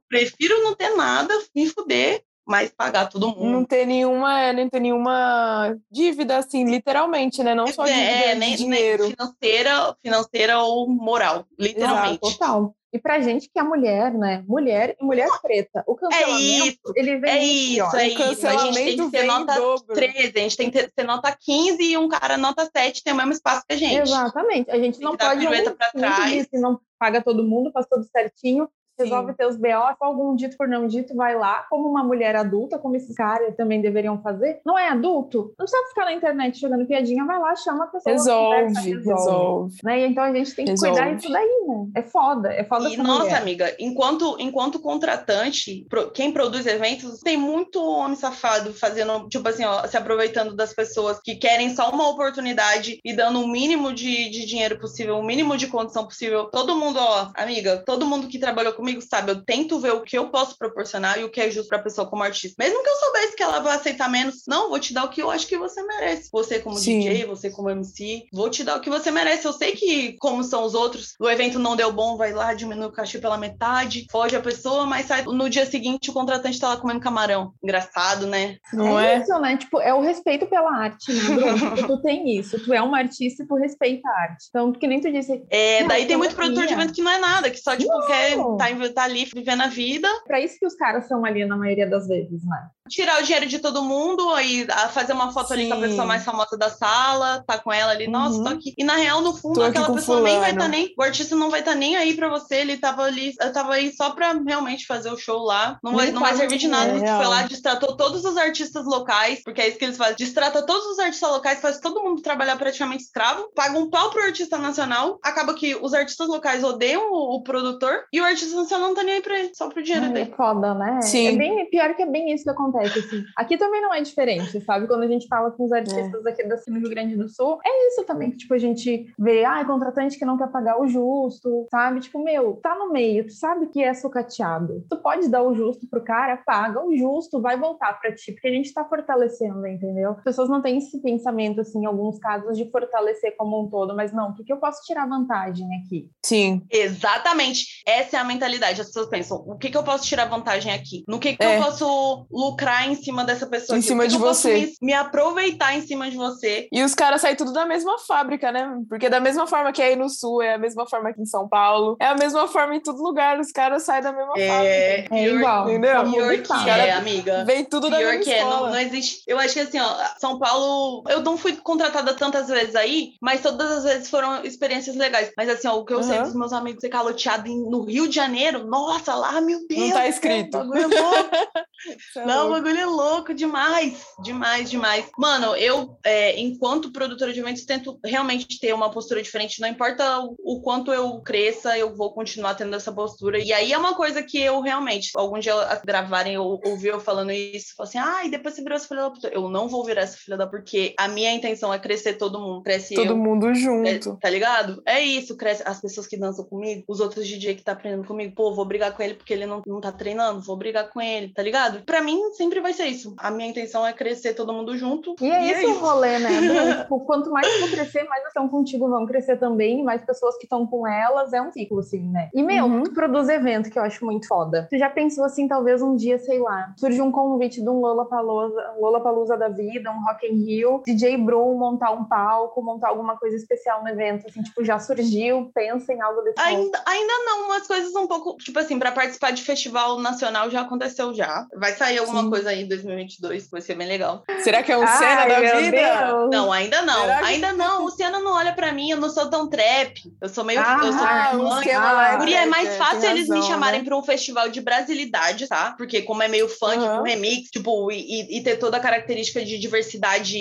Prefiro não ter nada, me fuder, mas pagar todo mundo. Não ter nenhuma, nem ter nenhuma dívida, assim, literalmente, né? Não só é, dívida é, nem, dinheiro. Nem financeira, financeira ou moral, literalmente. Exato, total. E pra gente que é mulher, né? Mulher e mulher preta. O cancelamento, é isso, ele vem É isso, é isso. A gente tem que ser nota 13, a gente tem que ser nota 15 e um cara nota 7 tem o mesmo espaço que a gente. Exatamente. A gente tem não pode... Dar pra trás. Se não paga todo mundo, faz tudo certinho resolve ter os BO, algum dito por não dito, vai lá, como uma mulher adulta, como esses caras também deveriam fazer. Não é adulto? Não precisa ficar na internet jogando piadinha, vai lá, chama a pessoa. Resolve, conversa, resolve. resolve. Né? Então a gente tem que resolve. cuidar disso daí, né? É foda, é foda E nossa, mulher. amiga, enquanto, enquanto contratante, quem produz eventos, tem muito homem safado fazendo, tipo assim, ó, se aproveitando das pessoas que querem só uma oportunidade e dando o mínimo de, de dinheiro possível, o mínimo de condição possível. Todo mundo, ó, amiga, todo mundo que trabalhou comigo, sabe? Eu tento ver o que eu posso proporcionar e o que é justo pra pessoa como artista. Mesmo que eu soubesse que ela vai aceitar menos, não, vou te dar o que eu acho que você merece. Você como Sim. DJ, você como MC, vou te dar o que você merece. Eu sei que, como são os outros, o evento não deu bom, vai lá, diminui o cachê pela metade, foge a pessoa, mas sai no dia seguinte o contratante tá lá comendo camarão. Engraçado, né? Não é? é? isso, né? Tipo, é o respeito pela arte, né, Bruno? Tipo, tu tem isso. Tu é uma artista e tu respeita a arte. Então, que nem tu disse. É, daí tem muito produtor de evento que não é nada, que só, tipo, não. quer tá, tá ali vivendo a vida. Para isso que os caras são ali na maioria das vezes, né? Tirar o dinheiro de todo mundo, aí fazer uma foto Sim. ali com a pessoa mais famosa da sala, tá com ela ali, uhum. nossa, tô aqui. E na real, no fundo, aquela pessoa fulano. nem vai estar tá nem. O artista não vai estar tá nem aí para você, ele tava ali, eu tava aí só para realmente fazer o show lá. Não vai, não vai servir de nada. É foi lá, distratou todos os artistas locais, porque é isso que eles fazem. Distrata todos os artistas locais, faz todo mundo trabalhar praticamente escravo, paga um pau pro artista nacional, acaba que os artistas locais odeiam o, o produtor e o artista nacional não tá nem aí pra ele, só pro dinheiro é dele. É foda, né? Sim. É bem pior que é bem isso que acontece acontece, assim. Aqui também não é diferente, sabe? Quando a gente fala com os artistas é. aqui da do Rio Grande do Sul, é isso também, que, tipo, a gente vê, ah, contratante que não quer pagar o justo, sabe? Tipo, meu, tá no meio, tu sabe que é sucateado. Tu pode dar o justo pro cara, paga o justo, vai voltar pra ti, porque a gente tá fortalecendo, entendeu? As pessoas não têm esse pensamento, assim, em alguns casos, de fortalecer como um todo, mas não, o que, que eu posso tirar vantagem aqui? Sim. Exatamente. Essa é a mentalidade. As pessoas pensam, o que, que eu posso tirar vantagem aqui? No que, que é. eu posso lucrar em cima dessa pessoa? Em aqui? cima de você. Me, me, aproveitar em cima de você. E os caras saem tudo da mesma fábrica, né? Porque da mesma forma que é aí no Sul, é a mesma forma aqui em São Paulo, é a mesma forma em todo lugar. Os caras saem da mesma é, fábrica. É igual. Entendeu? Pior que é, amiga. Vem tudo Pior da mesma que escola. é. Não, não existe. Eu acho que assim, ó, São Paulo, eu não fui contratada tantas vezes aí, mas todas as vezes foram experiências legais. Mas assim, ó, o que eu uhum. sei dos meus amigos ser caloteado no Rio de Janeiro, nossa, lá, meu Deus. Não tá escrito. É é louco. é não, bagulho é louco demais. Demais, demais. Mano, eu, é, enquanto produtora de eventos, tento realmente ter uma postura diferente. Não importa o, o, quanto eu cresça, eu vou continuar tendo essa postura. E aí é uma coisa que eu realmente, algum dia gravarem, eu ouvi eu falando isso, falei assim, ah, e depois você virou essa filha da puta. Eu não vou virar essa filha da porque a minha intenção é crescer todo mundo. Cresce todo eu, mundo junto. É, tá ligado? É isso, cresce as pessoas que dançam comigo, os outros DJ que tá aprendendo comigo, pô, vou brigar com ele porque ele não, não tá treinando, vou brigar com ele, tá ligado? Pra mim, sempre vai ser isso. A minha intenção é crescer todo mundo junto. E é, e é isso o rolê, né? tipo, quanto mais eu vou crescer, mais estão contigo vão crescer também, mais pessoas que estão com elas, é um ciclo, assim, né? E, meu, uhum. tu produz evento, que eu acho muito foda. Tu já pensou, assim, talvez um dia, sei lá, surge um convite de um Lola Palusa, da vida, um Rock in Rio, DJ Brum montar um palco, montar alguma coisa especial no evento, assim, tipo, já surgiu, pensa em algo desse ainda, ainda não, umas coisas um pouco, tipo assim, para participar de festival nacional já aconteceu já. Vai sair alguma Sim. Coisa aí em 2022, vai ser bem legal. Será que é um Ai, cena da vida? Deus. Não, ainda não. Será ainda que... não. O Luciano não olha para mim, eu não sou tão trap. Eu sou meio ah, eu sou ah. Ah, é mais é, fácil eles razão, me chamarem né? para um festival de brasilidade, tá? Porque como é meio funk, uhum. com remix, tipo, e, e, ter toda a característica de diversidade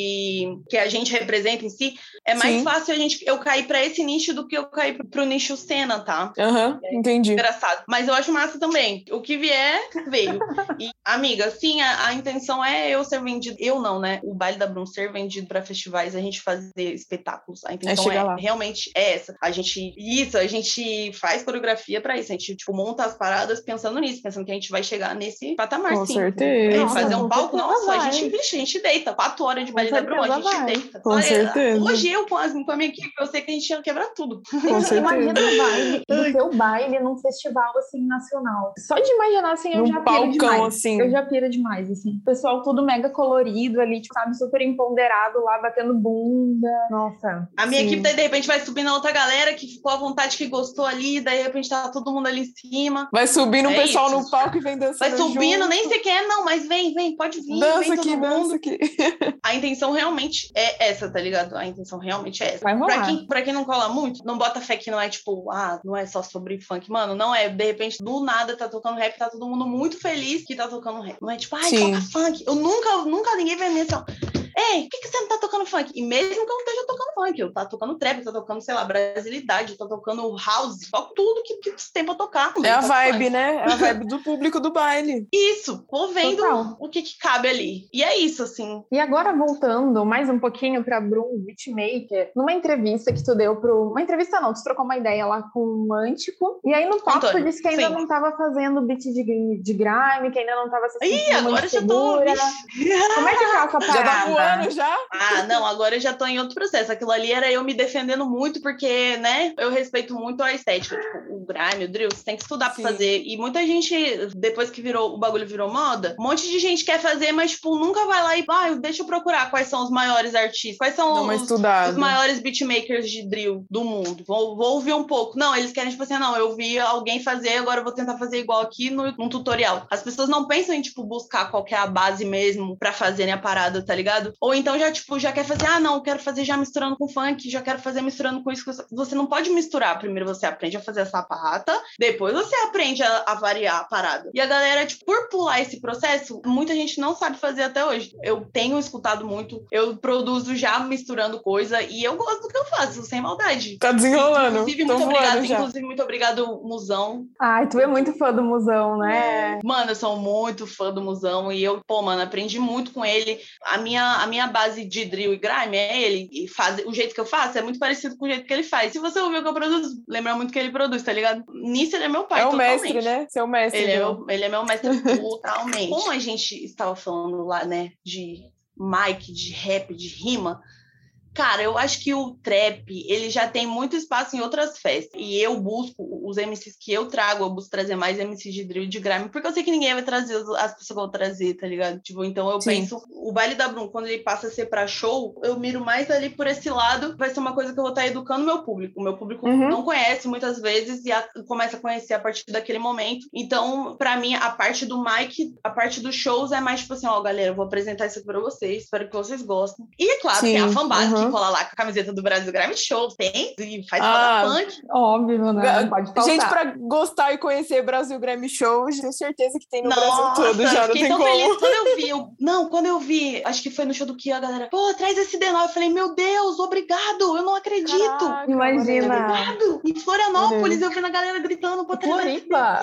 que a gente representa em si, é mais Sim. fácil a gente eu cair para esse nicho do que eu cair pro nicho cena, tá? Aham, uhum, é entendi. Engraçado. Mas eu acho massa também. O que vier, veio. e, amiga, sim, a, a, intenção é eu ser vendido. Eu não, né? O baile da Brum ser vendido para festivais, a gente fazer espetáculos. A intenção é, é realmente é essa. A gente. Isso, a gente faz coreografia para isso. A gente, tipo, monta as paradas pensando nisso, pensando que a gente vai chegar nesse patamar, Com sim. certeza. fazer um palco, nossa, a gente, a gente deita. Quatro horas de baile da Brum, a gente vai. deita. Com Olha, certeza. Hoje eu com, as, com a minha equipe, eu sei que a gente ia quebrar tudo. Com certeza. Imagina o baile, o teu baile num festival assim nacional. Só de imaginar assim, eu um já palcão, assim. Eu já piro demais, assim. O pessoal todo mega colorido ali, tipo, sabe, super empoderado lá, batendo bunda. Nossa. A minha sim. equipe daí, de repente, vai subindo a outra galera que ficou à vontade, que gostou ali, daí de repente tá todo mundo ali em cima. Vai subindo o é um pessoal isso. no palco e vem dançando. Vai subindo, junto. nem sei quem é, não, mas vem, vem, pode vir. Dança vem aqui, dança aqui. A intenção realmente é essa, tá ligado? A intenção realmente é essa. Vai pra quem, pra quem não cola muito, não bota fé que não é tipo, ah, não é só sobre funk. Mano, não é. De repente, do nada, tá tocando rap, tá todo mundo muito feliz que tá tocando rap. Não é tipo, ai, Sim. toca funk. Eu nunca, nunca ninguém vai me assim, Ei, por que, que você não tá tocando funk? E mesmo que eu não esteja tocando funk, eu tá tocando trap, eu tá tocando, sei lá, brasilidade, tá tocando house, toco tudo que, que tem pra tocar. É a vibe, funk. né? É a vibe do público do baile. Isso, vou vendo Total. o que, que cabe ali. E é isso, assim. E agora, voltando mais um pouquinho pra Brum Beatmaker, numa entrevista que tu deu pro. Uma entrevista não, tu trocou uma ideia lá com o Mântico. E aí no papo tu disse que ainda sim. não tava fazendo beat de, de grime, que ainda não tava se sentindo Ih, agora já tô. Como é que tá essa parada? Já tá voando já? Ah, não, agora eu já tô em outro processo. Aquilo ali era eu me defendendo muito, porque, né, eu respeito muito a estética. Tipo, o grime, o drill, você tem que estudar pra Sim. fazer. E muita gente, depois que virou, o bagulho virou moda, um monte de gente quer fazer, mas, tipo, nunca vai lá e, ah, deixa eu procurar quais são os maiores artistas, quais são os, os, maiores beatmakers de drill do mundo. Vou, vou, ouvir um pouco. Não, eles querem, tipo assim, não, eu vi alguém fazer, agora eu vou tentar fazer igual aqui no, num tutorial. As pessoas não pensam em, tipo, buscar qual é a base mesmo pra fazerem a parada, tá ligado? Ou então já, tipo, já quer fazer, ah, não, quero fazer já misturando com funk, já quero fazer misturando com isso. Você não pode misturar. Primeiro você aprende a fazer a sapata, depois você aprende a, a variar a parada. E a galera, tipo, por pular esse processo, muita gente não sabe fazer até hoje. Eu tenho escutado muito, eu produzo já misturando coisa e eu gosto do que eu faço, sem maldade. Tá desenrolando. Inclusive, muito obrigado, inclusive, muito obrigado, Musão. Ai, tu é muito fã do Musão, né? Mano, eu sou muito fã do Musão e eu, pô, mano, aprendi muito com ele. A minha, a minha base de drill e grime é ele. E faz, o jeito que eu faço é muito parecido com o jeito que ele faz. Se você ouvir o que eu produzo, lembra muito que ele produz, tá ligado? Nisso ele é meu pai, É o totalmente. mestre, né? Seu mestre. Ele é, do- meu, ele é meu mestre totalmente. Como a gente estava falando lá, né, de mic, de rap, de rima, cara, eu acho que o trap, ele já tem muito espaço em outras festas. E eu busco, os MCs que eu trago, eu busco trazer mais MCs de drill e de grime, porque eu sei que ninguém vai trazer as as pessoas que vão trazer, tá ligado? Tipo, então eu Sim. penso, o baile da Brum, quando ele passa a ser pra show, eu miro mais ali por esse lado, vai ser uma coisa que eu vou estar educando o meu público. O meu público Uhum. não conhece muitas vezes e a- começa a conhecer a partir daquele momento. Então, pra mim, a parte do mic, a parte dos shows é mais tipo assim, ó, galera, eu vou apresentar isso aqui pra vocês, espero que vocês gostem. E é claro, Sim, tem a fanbase uhum. Que cola lá com a camiseta do Brasil Grime Show, tem, e faz Ah, funk. Óbvio, né? Não pode faltar. Gente, pra gostar e conhecer Brasil Grammy Show, tenho certeza que tem no Nossa, Brasil todo, já não fiquei tem tão como. feliz quando eu vi. eu- Não, quando eu vi, acho que foi no show do Kia, a galera, pô, traz esse D9. Eu falei, meu Deus, obrigado, eu não acredito. Caraca, Imagina. Obrigado. Em Florianópolis, eu vendo a galera gritando, pô, traz esse Floripa.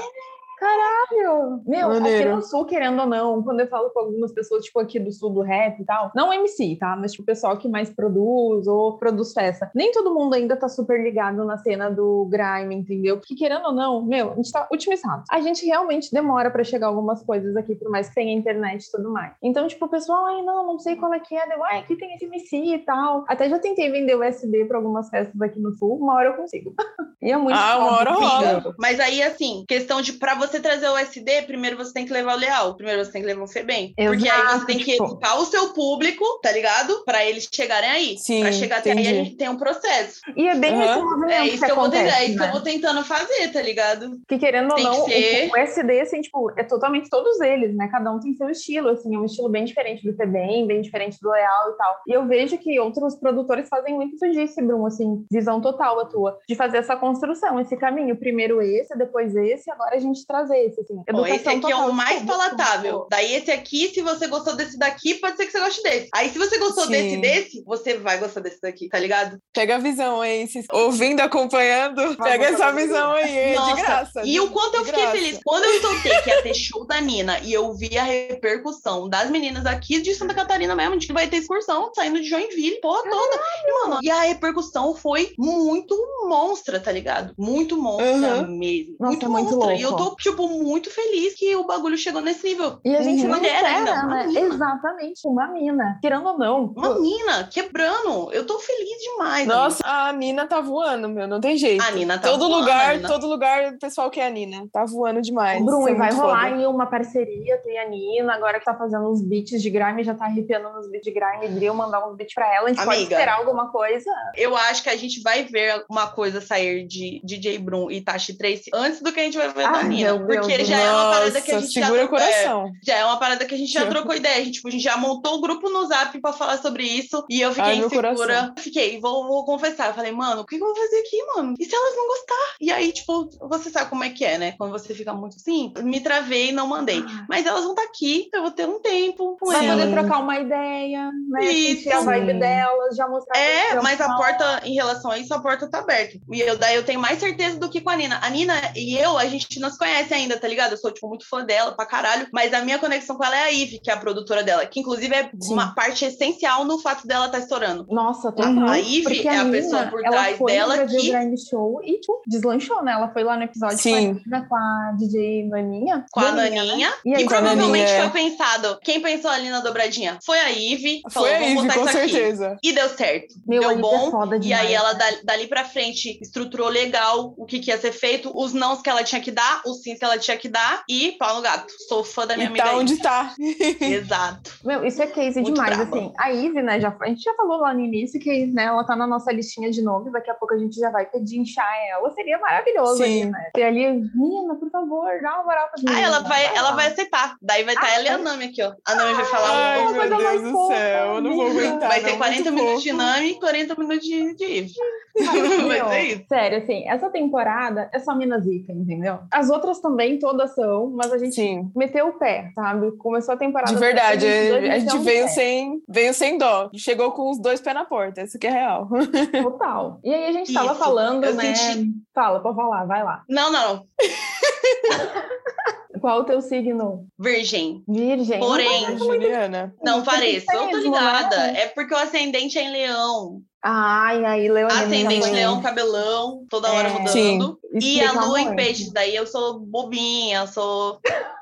Caralho! Meu, Maneiro. aqui no sul, querendo ou não, quando eu falo com algumas pessoas, tipo, aqui do sul do rap e tal, não MC, tá? Mas, tipo, o pessoal que mais produz ou produz festa. Nem todo mundo ainda tá super ligado na cena do grime, entendeu? Porque, querendo ou não, meu, a gente tá otimizado. A gente realmente demora pra chegar algumas coisas aqui, por mais que tenha internet e tudo mais. Então, tipo, o pessoal, ai, não, não sei qual é que é. Deu, ai, aqui tem esse MC e tal. Até já tentei vender o SD pra algumas festas aqui no sul, uma hora eu consigo. e é muito Ah, uma hora rola. amiga. Mas aí, assim, questão de pra você trazer o SD, primeiro você tem que levar o Leal, primeiro você tem que levar o Febem. Porque aí Exato, você tem que tipo. educar o seu público, tá ligado? Pra eles chegarem aí. Sim, pra chegar até aí, entendi. a gente tem um processo. E é bem Aham. esse movimento É isso que, eu vou acontece, tentar, é isso que né? eu vou tentando fazer, tá ligado? Que querendo ou Tem que não, o- ser. o, SD, assim, tipo, é totalmente todos eles, né? Cada um tem seu estilo, assim, é um estilo bem diferente do Febem, bem diferente do Leal e tal. E eu vejo que outros produtores fazem muito isso disso, Bruno, assim, visão total a tua, de fazer essa construção, esse caminho. Primeiro esse, depois esse, agora a gente traz esse, assim. Ó, esse aqui é o mais palatável. Daí esse aqui, se você gostou desse daqui, pode ser que você goste desse. Aí se você gostou Sim. desse e desse, você vai gostar desse daqui, tá ligado? Pega a visão aí, se ouvindo, acompanhando, pega essa visão aí, é Nossa, de graça. E o quanto eu fiquei graça. feliz. Quando eu soltei que ia ter show da Nina e eu vi a repercussão das meninas aqui de Santa Catarina mesmo, de que vai ter excursão saindo de Joinville, porra toda. E, mano, e a repercussão foi muito monstra, tá ligado? Muito monstra Uhum. mesmo. Nossa, muito muito monstra. E eu louco. tô, tipo, muito feliz que o bagulho chegou nesse nível. E a gente Uhum. Mulher espera, ainda, uma né? mina. Exatamente, uma mina. Querendo ou não. Uma mina quebrando. Eu tô feliz demais. Nossa, a Nina tá voando, meu, não tem jeito. amiga. a Nina tá todo voando, a lugar, Nina. todo lugar, o pessoal quer a Nina. Tá voando demais. Bruno, é e vai rolar foda. aí uma parceria, tem a Nina, agora que tá fazendo uns beats de grime, já tá arrepiando nos beats de grime, drill, mandar uns beats pra ela. A gente pode Amiga. esperar alguma coisa. Eu acho que a gente vai ver uma coisa sair de DJ Brum e Tashi Trace antes do que a gente vai ver da Ai, Nina. Deus Porque já é uma parada que a Nossa, gente já segura o trocou- é, coração. já é uma parada que a gente já trocou ideia. A gente, tipo, a gente já montou o grupo no Zap pra falar sobre isso. E eu fiquei Ai, insegura. Fiquei, vou, vou confessar. Eu falei, mano, o que, eu vou fazer aqui, mano? E se elas não gostar? E aí, tipo, você sabe como é que é, né? Quando você fica muito assim, me travei e não mandei. Ah. Mas elas vão estar aqui, eu vou ter um tempo com Vai poder trocar uma ideia, né? Isso. Sentir a vibe delas, já mostrar. É, mas a porta, em relação a isso, a porta tá aberta. E eu, daí eu tenho mais certeza do que com a Nina. A Nina e eu, a gente não se conhece ainda, tá ligado? Eu sou, tipo, muito fã dela pra caralho. Mas a minha conexão com ela é a Ivy, que é a produtora dela. Que, inclusive, é Sim. uma parte essencial no fato dela estar estourando. Nossa. Uhum. A Porque é a Nina, pessoa por ela trás foi dela que... Grande Show e, tipo, deslanchou, né? Ela foi lá no episódio Sim. com a, a DJ Naninha. Com a Naninha, né? Naninha. E aí, E com a provavelmente Naninha, é. foi pensado. Quem pensou ali na dobradinha? Foi a. Falou, Foi a botar com isso aqui. certeza. E deu certo. Meu, a deu Ivy bom. é foda E aí ela, né? dali, dali pra frente, estruturou legal o que, que ia ser feito, os nãos que ela tinha que dar, os sims que ela tinha que dar e pau no gato. Sou fã da minha e amiga. Tá Ivy. onde tá. Exato. Meu, isso é case Muito demais, braba. assim. A Ivy, né, já, a gente já falou lá no início que né, ela tá na nossa listinha de nomes, daqui a pouco a gente já vai pedir inchar ela. Seria maravilhoso ali, Sim. né? Ter ali, Nina, por favor, dá uma moral pra Ah, ela vai, ela vai aceitar. Daí vai estar Ah, ela e a é? Nami aqui, ó. A Nami vai falar. Ai, um- uma coisa meu mais Deus do céu, eu não vou aguentar. vai não, ter 40 muito minutos de fofo. Nami e 40 minutos de, de Eve. Meu, vai ser isso. Sério, assim, essa temporada é só Minas Zica, entendeu? As outras também todas são, mas a gente Sim, meteu o pé, sabe? Começou a temporada. de verdade. 2022, A gente veio sem, veio sem dó. Chegou com os dois pés na porta. Isso que é real. Total. E aí a gente tava Isso, falando, eu né? senti- Fala, pode falar, vai lá. Não, não. Qual o teu signo? Virgem. Virgem. Porém, Juliana. não pareço. Eu tô mesmo, ligada. né? É porque o ascendente é em leão. Ai, aí, Leonina. Ascendente também. leão, cabelão, toda hora É. mudando. Sim. E a lua em peixes, daí eu sou bobinha, eu sou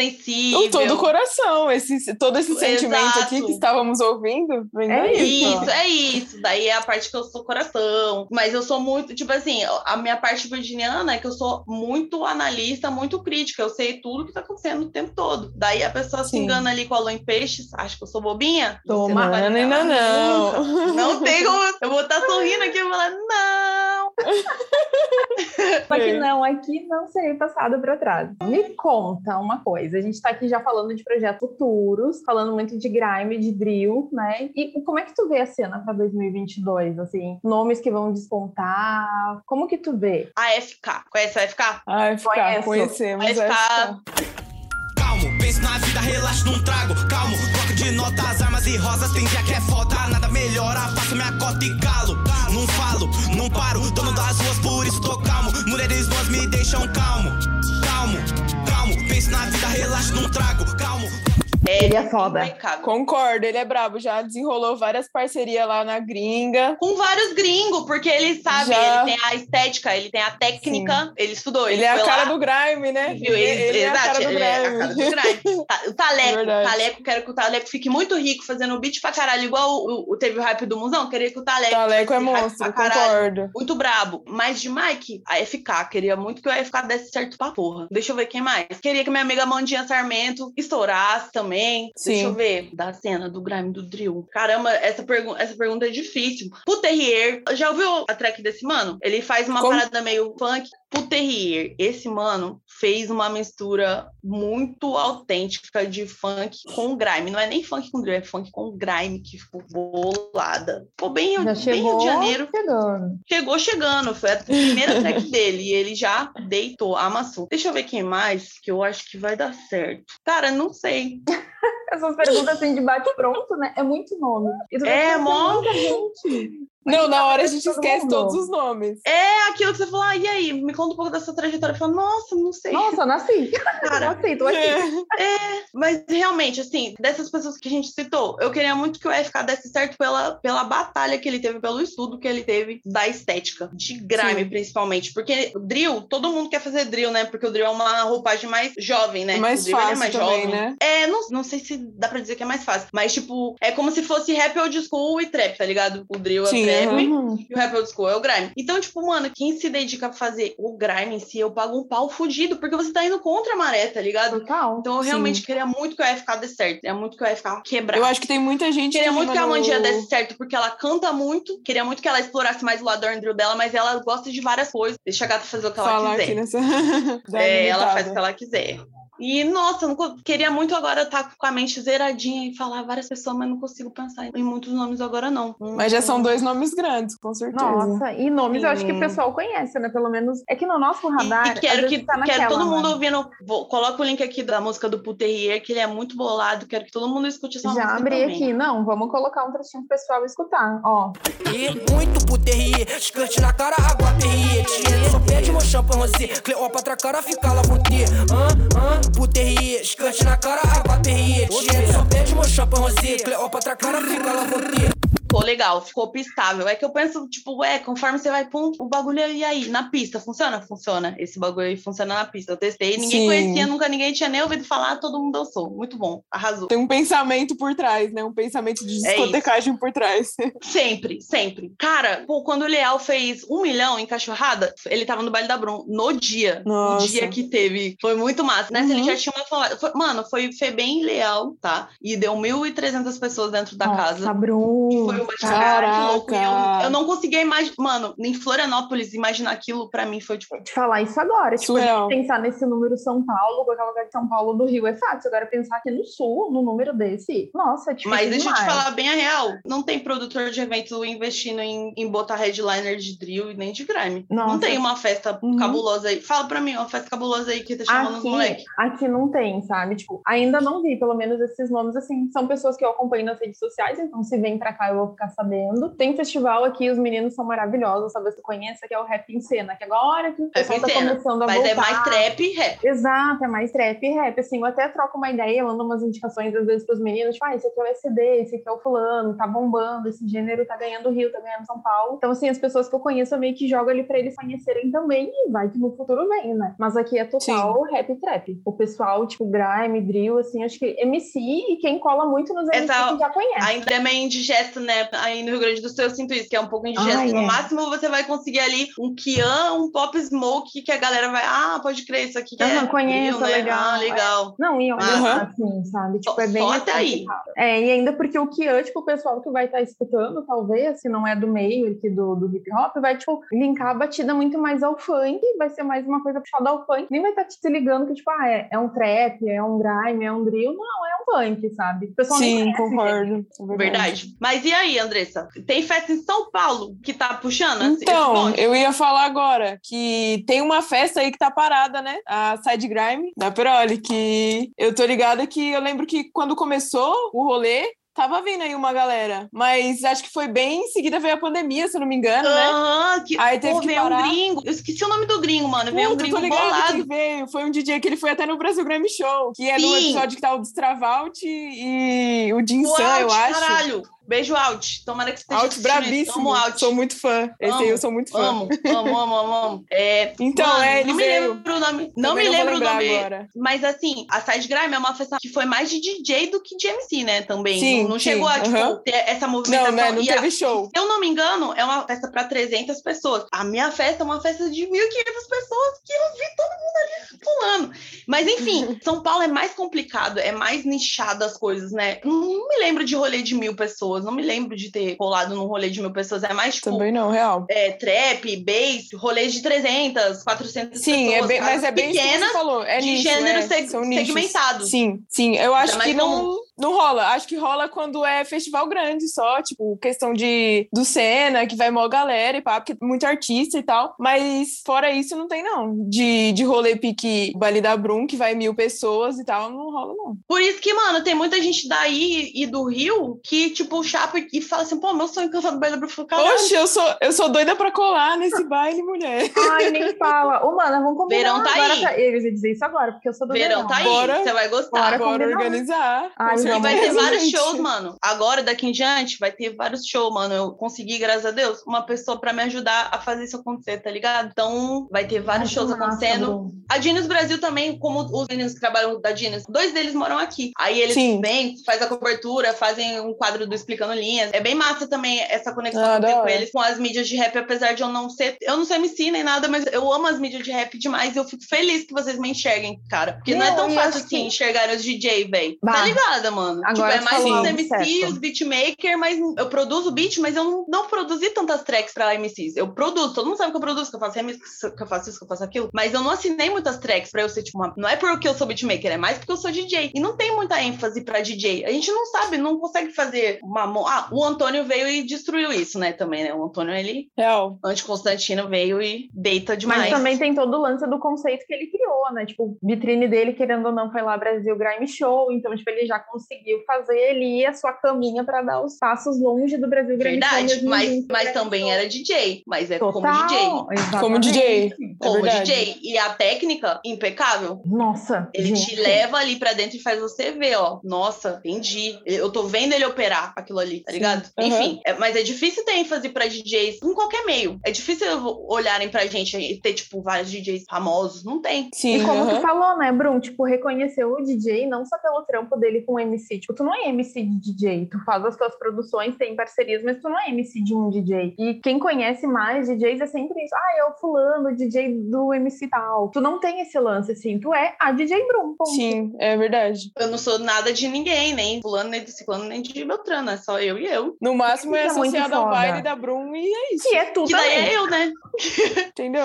sensível. Com todo o coração. Esse, todo esse sentimento Exato. aqui que estávamos ouvindo. É daí. Isso, é isso. Daí é a parte que eu sou coração. Mas eu sou muito, tipo assim, a minha parte virginiana é que eu sou muito analista, muito crítica. Eu sei tudo que tá acontecendo o tempo todo. Daí a pessoa se Sim. engana ali com a lua em peixes, acha que eu sou bobinha. Toma. não Não, não. Não tem como. Eu vou estar sorrindo aqui e falar, não. Só que não, aqui não serei passado para trás. Me conta uma coisa. A gente tá aqui já falando de projetos futuros, falando muito de grime, de drill, né? E como é que tu vê a cena para 2022? Assim, nomes que vão despontar. Como que tu vê? A FK. Conhece a FK? Ai, ficar, Conheço. conhecemos. Vai essa. Calmo, pense na vida, relaxa num trago. Calmo, troca de notas, armas e rosas. Tem dia que é foda, nada melhora. Faço minha cota e calo. Não falo, não paro. Dono das ruas, por isso tô calmo. Mulheres duas me deixam calmo. Calmo, calmo. Pense na vida, relaxa num trago. Calmo. Ele é foda. Concordo, ele é brabo. Já desenrolou várias parcerias lá na gringa. Com vários gringos, porque ele sabe, Já. ele tem a estética, ele tem a técnica, ele estudou. Ele é a cara lá, do grime, né? viu? Ele, ele é a cara do ele é a grime. cara do grime. Tá, O Taleco, o. Taleco, quero que o Taleco fique muito rico fazendo beat pra caralho, igual o, o- teve o hype do Musão, queria que o Taleco, Taleco é monstro, concordo. Muito brabo. Mas de Mike, a FK. Queria muito que o FK desse certo pra porra. Deixa eu ver quem mais. Queria que minha amiga Mandinha Sarmento estourasse também. Sim. Deixa eu ver. Da cena do grime do drill. Caramba, essa, pergu essa pergunta é difícil. Puterrier. Já ouviu a track desse mano? Ele faz uma Como? parada meio funk. Puterrier. Esse mano fez uma mistura muito autêntica de funk com grime. Não é nem funk com drill, é funk com grime que ficou bolada. Ficou bem, Já bem Rio de Janeiro chegando. chegou chegando, foi a primeira track dele e ele já deitou, amassou. Deixa eu ver quem mais, que eu acho que vai dar certo. Cara, não sei. Essas perguntas assim de bate pronto, né? É muito nome. É, conhecer mó- muita gente. Não, na hora a gente todo esquece mundo. todos os nomes. É aquilo que você falou, ah, e aí, me conta um pouco dessa trajetória. Eu falo, nossa, não sei, Nossa, nasci. cara. Nasci, tô aqui. Mas realmente, assim, dessas pessoas que a gente citou, eu queria muito que o FK desse certo pela, pela batalha que ele teve, pelo estudo que ele teve da estética, de grime Sim. principalmente. Porque drill, todo mundo quer fazer drill, né? Porque o drill é uma roupagem mais jovem, né? É mais o drill ele fácil também, né? É, não, não sei se dá pra dizer que é mais fácil, mas tipo, é como se fosse rap old school e trap, tá ligado? O drill Sim, é o Uhum. e o rap old school é o grime. Então, tipo, mano, quem se dedica a fazer o grime em si, eu pago um pau fudido, porque você tá indo contra a maré, tá ligado? Total. Então eu Sim. realmente queria muito que o FK desse certo, queria muito que o FK quebrasse. Eu acho que tem muita gente Queria muito que a Mandinha desse certo, porque ela canta muito. Queria muito que ela explorasse mais o lado do drill dela, mas ela gosta de várias coisas. Deixa a gata fazer o que ela falar quiser. aqui nessa. da É, ela faz o que ela quiser. E, nossa, eu não queria muito agora estar com a mente zeradinha e falar várias pessoas, mas não consigo pensar em muitos nomes agora, não. Mas já são dois nomes grandes, com certeza. Nossa, e nomes eu acho que o Sim. pessoal conhece, né? Pelo menos é que no nosso E, radar. e às quero que tá quero naquela, todo mundo né? ouvindo. Vou, coloca o link aqui da música do Puterrier, que ele é muito bolado. Quero que todo mundo escute essa Já música. abri também. aqui, não, vamos colocar um trechinho pro pessoal escutar. Ó, E muito puterrier, skirt na cara, água perrier. Só pede meu champanhe rosé. Cleópatra, cara, fica lá você. Hã, hã, puterrier, skirt na cara, água perrier. Tiene só pede meu champanhe rosé. Cleópatra, cara, fica lá você. legal, ficou pistável. É que eu penso, tipo, é, conforme você vai, pum, o bagulho e aí, na pista, funciona? Funciona. Esse bagulho aí funciona na pista. Eu testei, ninguém Sim. conhecia, nunca ninguém tinha nem ouvido falar, todo mundo dançou. Muito bom, arrasou. Tem um pensamento por trás, né? Um pensamento de É discotecagem por trás. Sempre, sempre. Cara, pô, quando o Leal fez um milhão em cachorrada, ele tava no baile da Brum no dia. Nossa. No dia que teve. Foi muito massa. Nessa Uhum. ele já tinha uma fanbase. Foi- Mano, foi, foi bem leal, tá? E deu 1.300 pessoas dentro da Nossa, casa. Brum. Foi uma louco. Eu, eu não conseguia imaginar. Mano, em Florianópolis, imaginar aquilo pra mim foi tipo. te falar isso agora. Tipo, pensar nesse número São Paulo, com aquela lugar de São Paulo do Rio, é fácil. Agora, pensar aqui no Sul, no número desse, nossa, é difícil Mas deixa eu te demais. falar bem a real. Não tem produtor de evento investindo em, em botar headliner de drill e nem de grime. Não Nossa. tem uma festa Uhum. cabulosa aí. Fala pra mim, uma festa cabulosa aí que tá chamando os Aqui, moleques. aqui não tem, sabe? Tipo, ainda não vi, pelo menos esses nomes, assim, são pessoas que eu acompanho nas redes sociais, então se vem pra cá eu vou ficar sabendo. Tem festival aqui, os meninos são maravilhosos, sabe? Você conhece, que é o Rap em Cena, que agora que o pessoal tá Cena, começando a Mas voltar. é mais trap e rap. Exato, é mais trap e rap, assim, eu até troco uma ideia, mando umas indicações às vezes pros meninos, tipo, ah, esse aqui é o SD, esse aqui é o fulano, tá bombando, esse gênero tá ganhando Rio, tá ganhando São Paulo. Então, assim, as pessoas que eu conheço eu meio que jogo ali pra eles conhecerem também e vai que no futuro vem, né? Mas aqui é total rap e trap. O pessoal, tipo, grime, drill, assim, acho que MC e quem cola muito nos MC Essa- que já conhece. Ainda é meio indigesto, né? Aí no Rio Grande do Sul eu sinto isso, que é um pouco indigesto. No é. máximo você vai conseguir ali um Kian, um Pop Smoke, que a galera vai, ah, pode crer, isso aqui que Aham, é conheço, drill, né? legal, Ah, legal. Não, e olha, Aham. assim, sabe? Tipo, Só- é bem só até assim, aí. cara. É, e ainda porque o Kian, tipo, o pessoal que vai estar escutando, talvez, se não é do meio aqui do, do hip hop, vai, tipo, linkar a batida muito mais ao funk, vai ser mais uma coisa puxada ao funk. Nem vai estar se ligando que, tipo, ah, é, é um trap, é um grime, é um drill. Não, é um funk, sabe? O pessoal Sim, concordo. É Verdade. Mas e aí, Andressa? Tem festa em São Paulo que tá puxando? Então, eu ia falar agora que tem uma festa aí que tá parada, né? A Side Grime da Peroli, que eu tô ligada que eu lembro que quando começou o rolê, tava vindo aí uma galera. Mas acho que foi bem em seguida veio a pandemia, se eu não me engano, né? Ah, que... Aí teve Pô, que veio um parar. gringo. Eu esqueci o nome do gringo, mano. Veio um Puta, gringo bolado. que veio. Foi um DJ que ele foi até no Brasil Grammy Show, que é no episódio que tá o Destravalt e o Jinsan, eu acho. caralho. Beijo, Alt. Tomara que você esteja Alt bravíssimo. Amo Alt. Sou muito fã. Esse aí eu sou muito fã. Amo, amo, amo, amo, amo. É, Então, mano, é, ele não me veio. lembro o nome. Não Também me vou lembro o nome. agora. Mas assim, a Side Grime é uma festa que foi mais de DJ do que de MC, né? Também. Sim, não, não sim, chegou a tipo, ter essa Não, movimentação. né? Não E a- teve show. Se eu não me engano, é uma festa para 300 pessoas. A minha festa é uma festa de 1.500 pessoas que eu vi todo mundo ali pulando. Mas enfim, São Paulo é mais complicado, é mais nichado as coisas, né? Não me lembro de rolê de mil pessoas, não me lembro de ter rolado num rolê de mil pessoas. É mais tipo Também não, real. é, trap, bass, rolês de 300, 400 Sim, é pessoas. bem, mas casas é bem isso que pequenas. falou. É de nicho, gênero é, seg- são nichos. segmentado. Sim, sim. Eu acho É que não, não rola. Acho que rola quando é festival grande só, tipo, questão de do Senna, que vai mó galera e pá, porque tem muito artista e tal. Mas fora isso, não tem, não. De, de rolê pique Bali da Brum, que vai mil pessoas e tal, não rola, não. Por isso que, mano, tem muita gente daí e do Rio que, tipo, chapa e fala assim, pô, meu sonho é cantar no Baile Bruno. Caralho, Oxe, eu sou, eu sou doida pra colar nesse baile, mulher. Ai, nem fala. Ô, mana, vamos combinar Verão tá agora. aí. Pra... Eles iam dizer isso agora, porque eu sou do verão tá aí, você vai gostar. Bora. Bora organizar. Ai. E vai ter certeza, vários gente. shows, mano. Agora, daqui em diante, vai ter vários shows, mano. Eu consegui, graças a Deus, uma pessoa pra me ajudar a fazer isso acontecer, tá ligado? Então, vai ter vários Ai, shows massa, acontecendo. Bruno. A Genius Brasil também, como os meninos que trabalham da Genius, dois deles moram aqui. Aí eles Sim. vêm, fazem a cobertura, fazem um quadro do Explicando Linhas. É bem massa também essa conexão Ah, que eu com eles, com as mídias de rap, apesar de eu não ser. Eu não sou MC nem nada, mas eu amo as mídias de rap demais e eu fico feliz que vocês me enxerguem, cara. Porque não, é Não, tão e fácil assim que- enxergar os DJ, velho. Tá ligada, mano? Agora tipo, é mais os MC, certo. os beatmaker, mas eu produzo beat, mas eu não, não produzi tantas tracks pra MCs. Eu produzo, todo mundo sabe que eu produzo, que eu faço remix, que eu faço isso, que eu faço aquilo. Mas eu não assinei muitas tracks pra eu ser, tipo, uma... Não é porque eu sou beatmaker, é mais porque eu sou DJ. E não tem muita ênfase pra DJ. A gente não sabe, não consegue fazer uma... Ah, o Antônio veio e destruiu isso, né, também, né? O Antônio, ele, Real. anti-Constantino, veio e deita demais. Mas também tem todo o lance do conceito que ele criou, né? Tipo, vitrine dele, querendo ou não, foi lá Brasil Grime Show, então, tipo, ele já conseguiu fazer ali a sua caminha para dar os passos longe do Brasil Grande Verdade, mas, mas também era DJ, mas é Total, como DJ. exatamente. Como DJ. Como verdade. DJ. E a técnica, impecável. Nossa, Ele gente. te leva ali pra dentro e faz você ver, ó. Nossa, entendi. Eu tô vendo ele operar aquilo ali, tá ligado? Aham. Enfim, é- mas é difícil ter ênfase pra DJs em qualquer meio. É difícil olharem pra gente e ter, tipo, vários DJs famosos. Não tem. Sim, E como aham. tu falou, né, Brum? Tipo, reconheceu o DJ não só pelo trampo dele com o MC. Tipo, tu não é MC de DJ. Tu faz as tuas produções, tem parcerias, mas tu não é MC de um DJ. E quem conhece mais DJs é sempre isso. Ah, é o fulano, o DJ do MC tal. Tu não tem esse lance, assim. Tu é a DJ Brum. ponto. Sim, é verdade. Eu não sou nada de ninguém, nem fulano, nem de ciclano, nem de Beltrano. É só eu e eu. No máximo é associado ao baile da Brum e é isso. Que é tu Que daí também. é eu, né? Entendeu?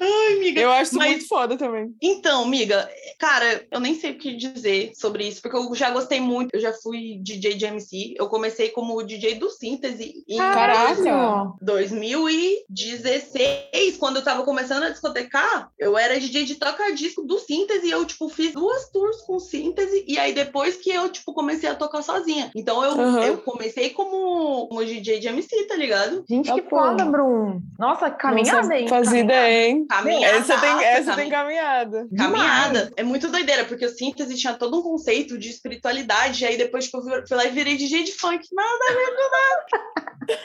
Ai, amiga. Eu acho isso Mas- muito foda também. Então, amiga, cara, eu nem sei o que dizer sobre isso, porque eu já gostei muito. Eu já fui DJ de MC. Eu comecei como DJ do Síntese em Caraca! Caralho. 2016, quando eu tava começando a discotecar, eu era DJ de toca-disco do Síntese e eu, tipo, fiz duas tours com Síntese e aí depois que eu, tipo, comecei a tocar sozinha. Então eu, Aham. eu comecei como, como DJ de MC, tá ligado? Gente, Ah, que foda, Brum. Nossa, caminhada, Nossa, hein? fazia ideia, hein? Caminhada. Essa tem, essa tem caminhada. caminhada. Caminhada. É muito doideira, porque o síntese tinha todo um conceito de espiritualidade. E aí depois tipo, eu fui lá e virei DJ de funk. Nada a ver.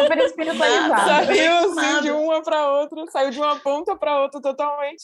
Super espiritualizada. Nada. Saiu assim de uma pra outra, saiu de uma ponta pra outra totalmente.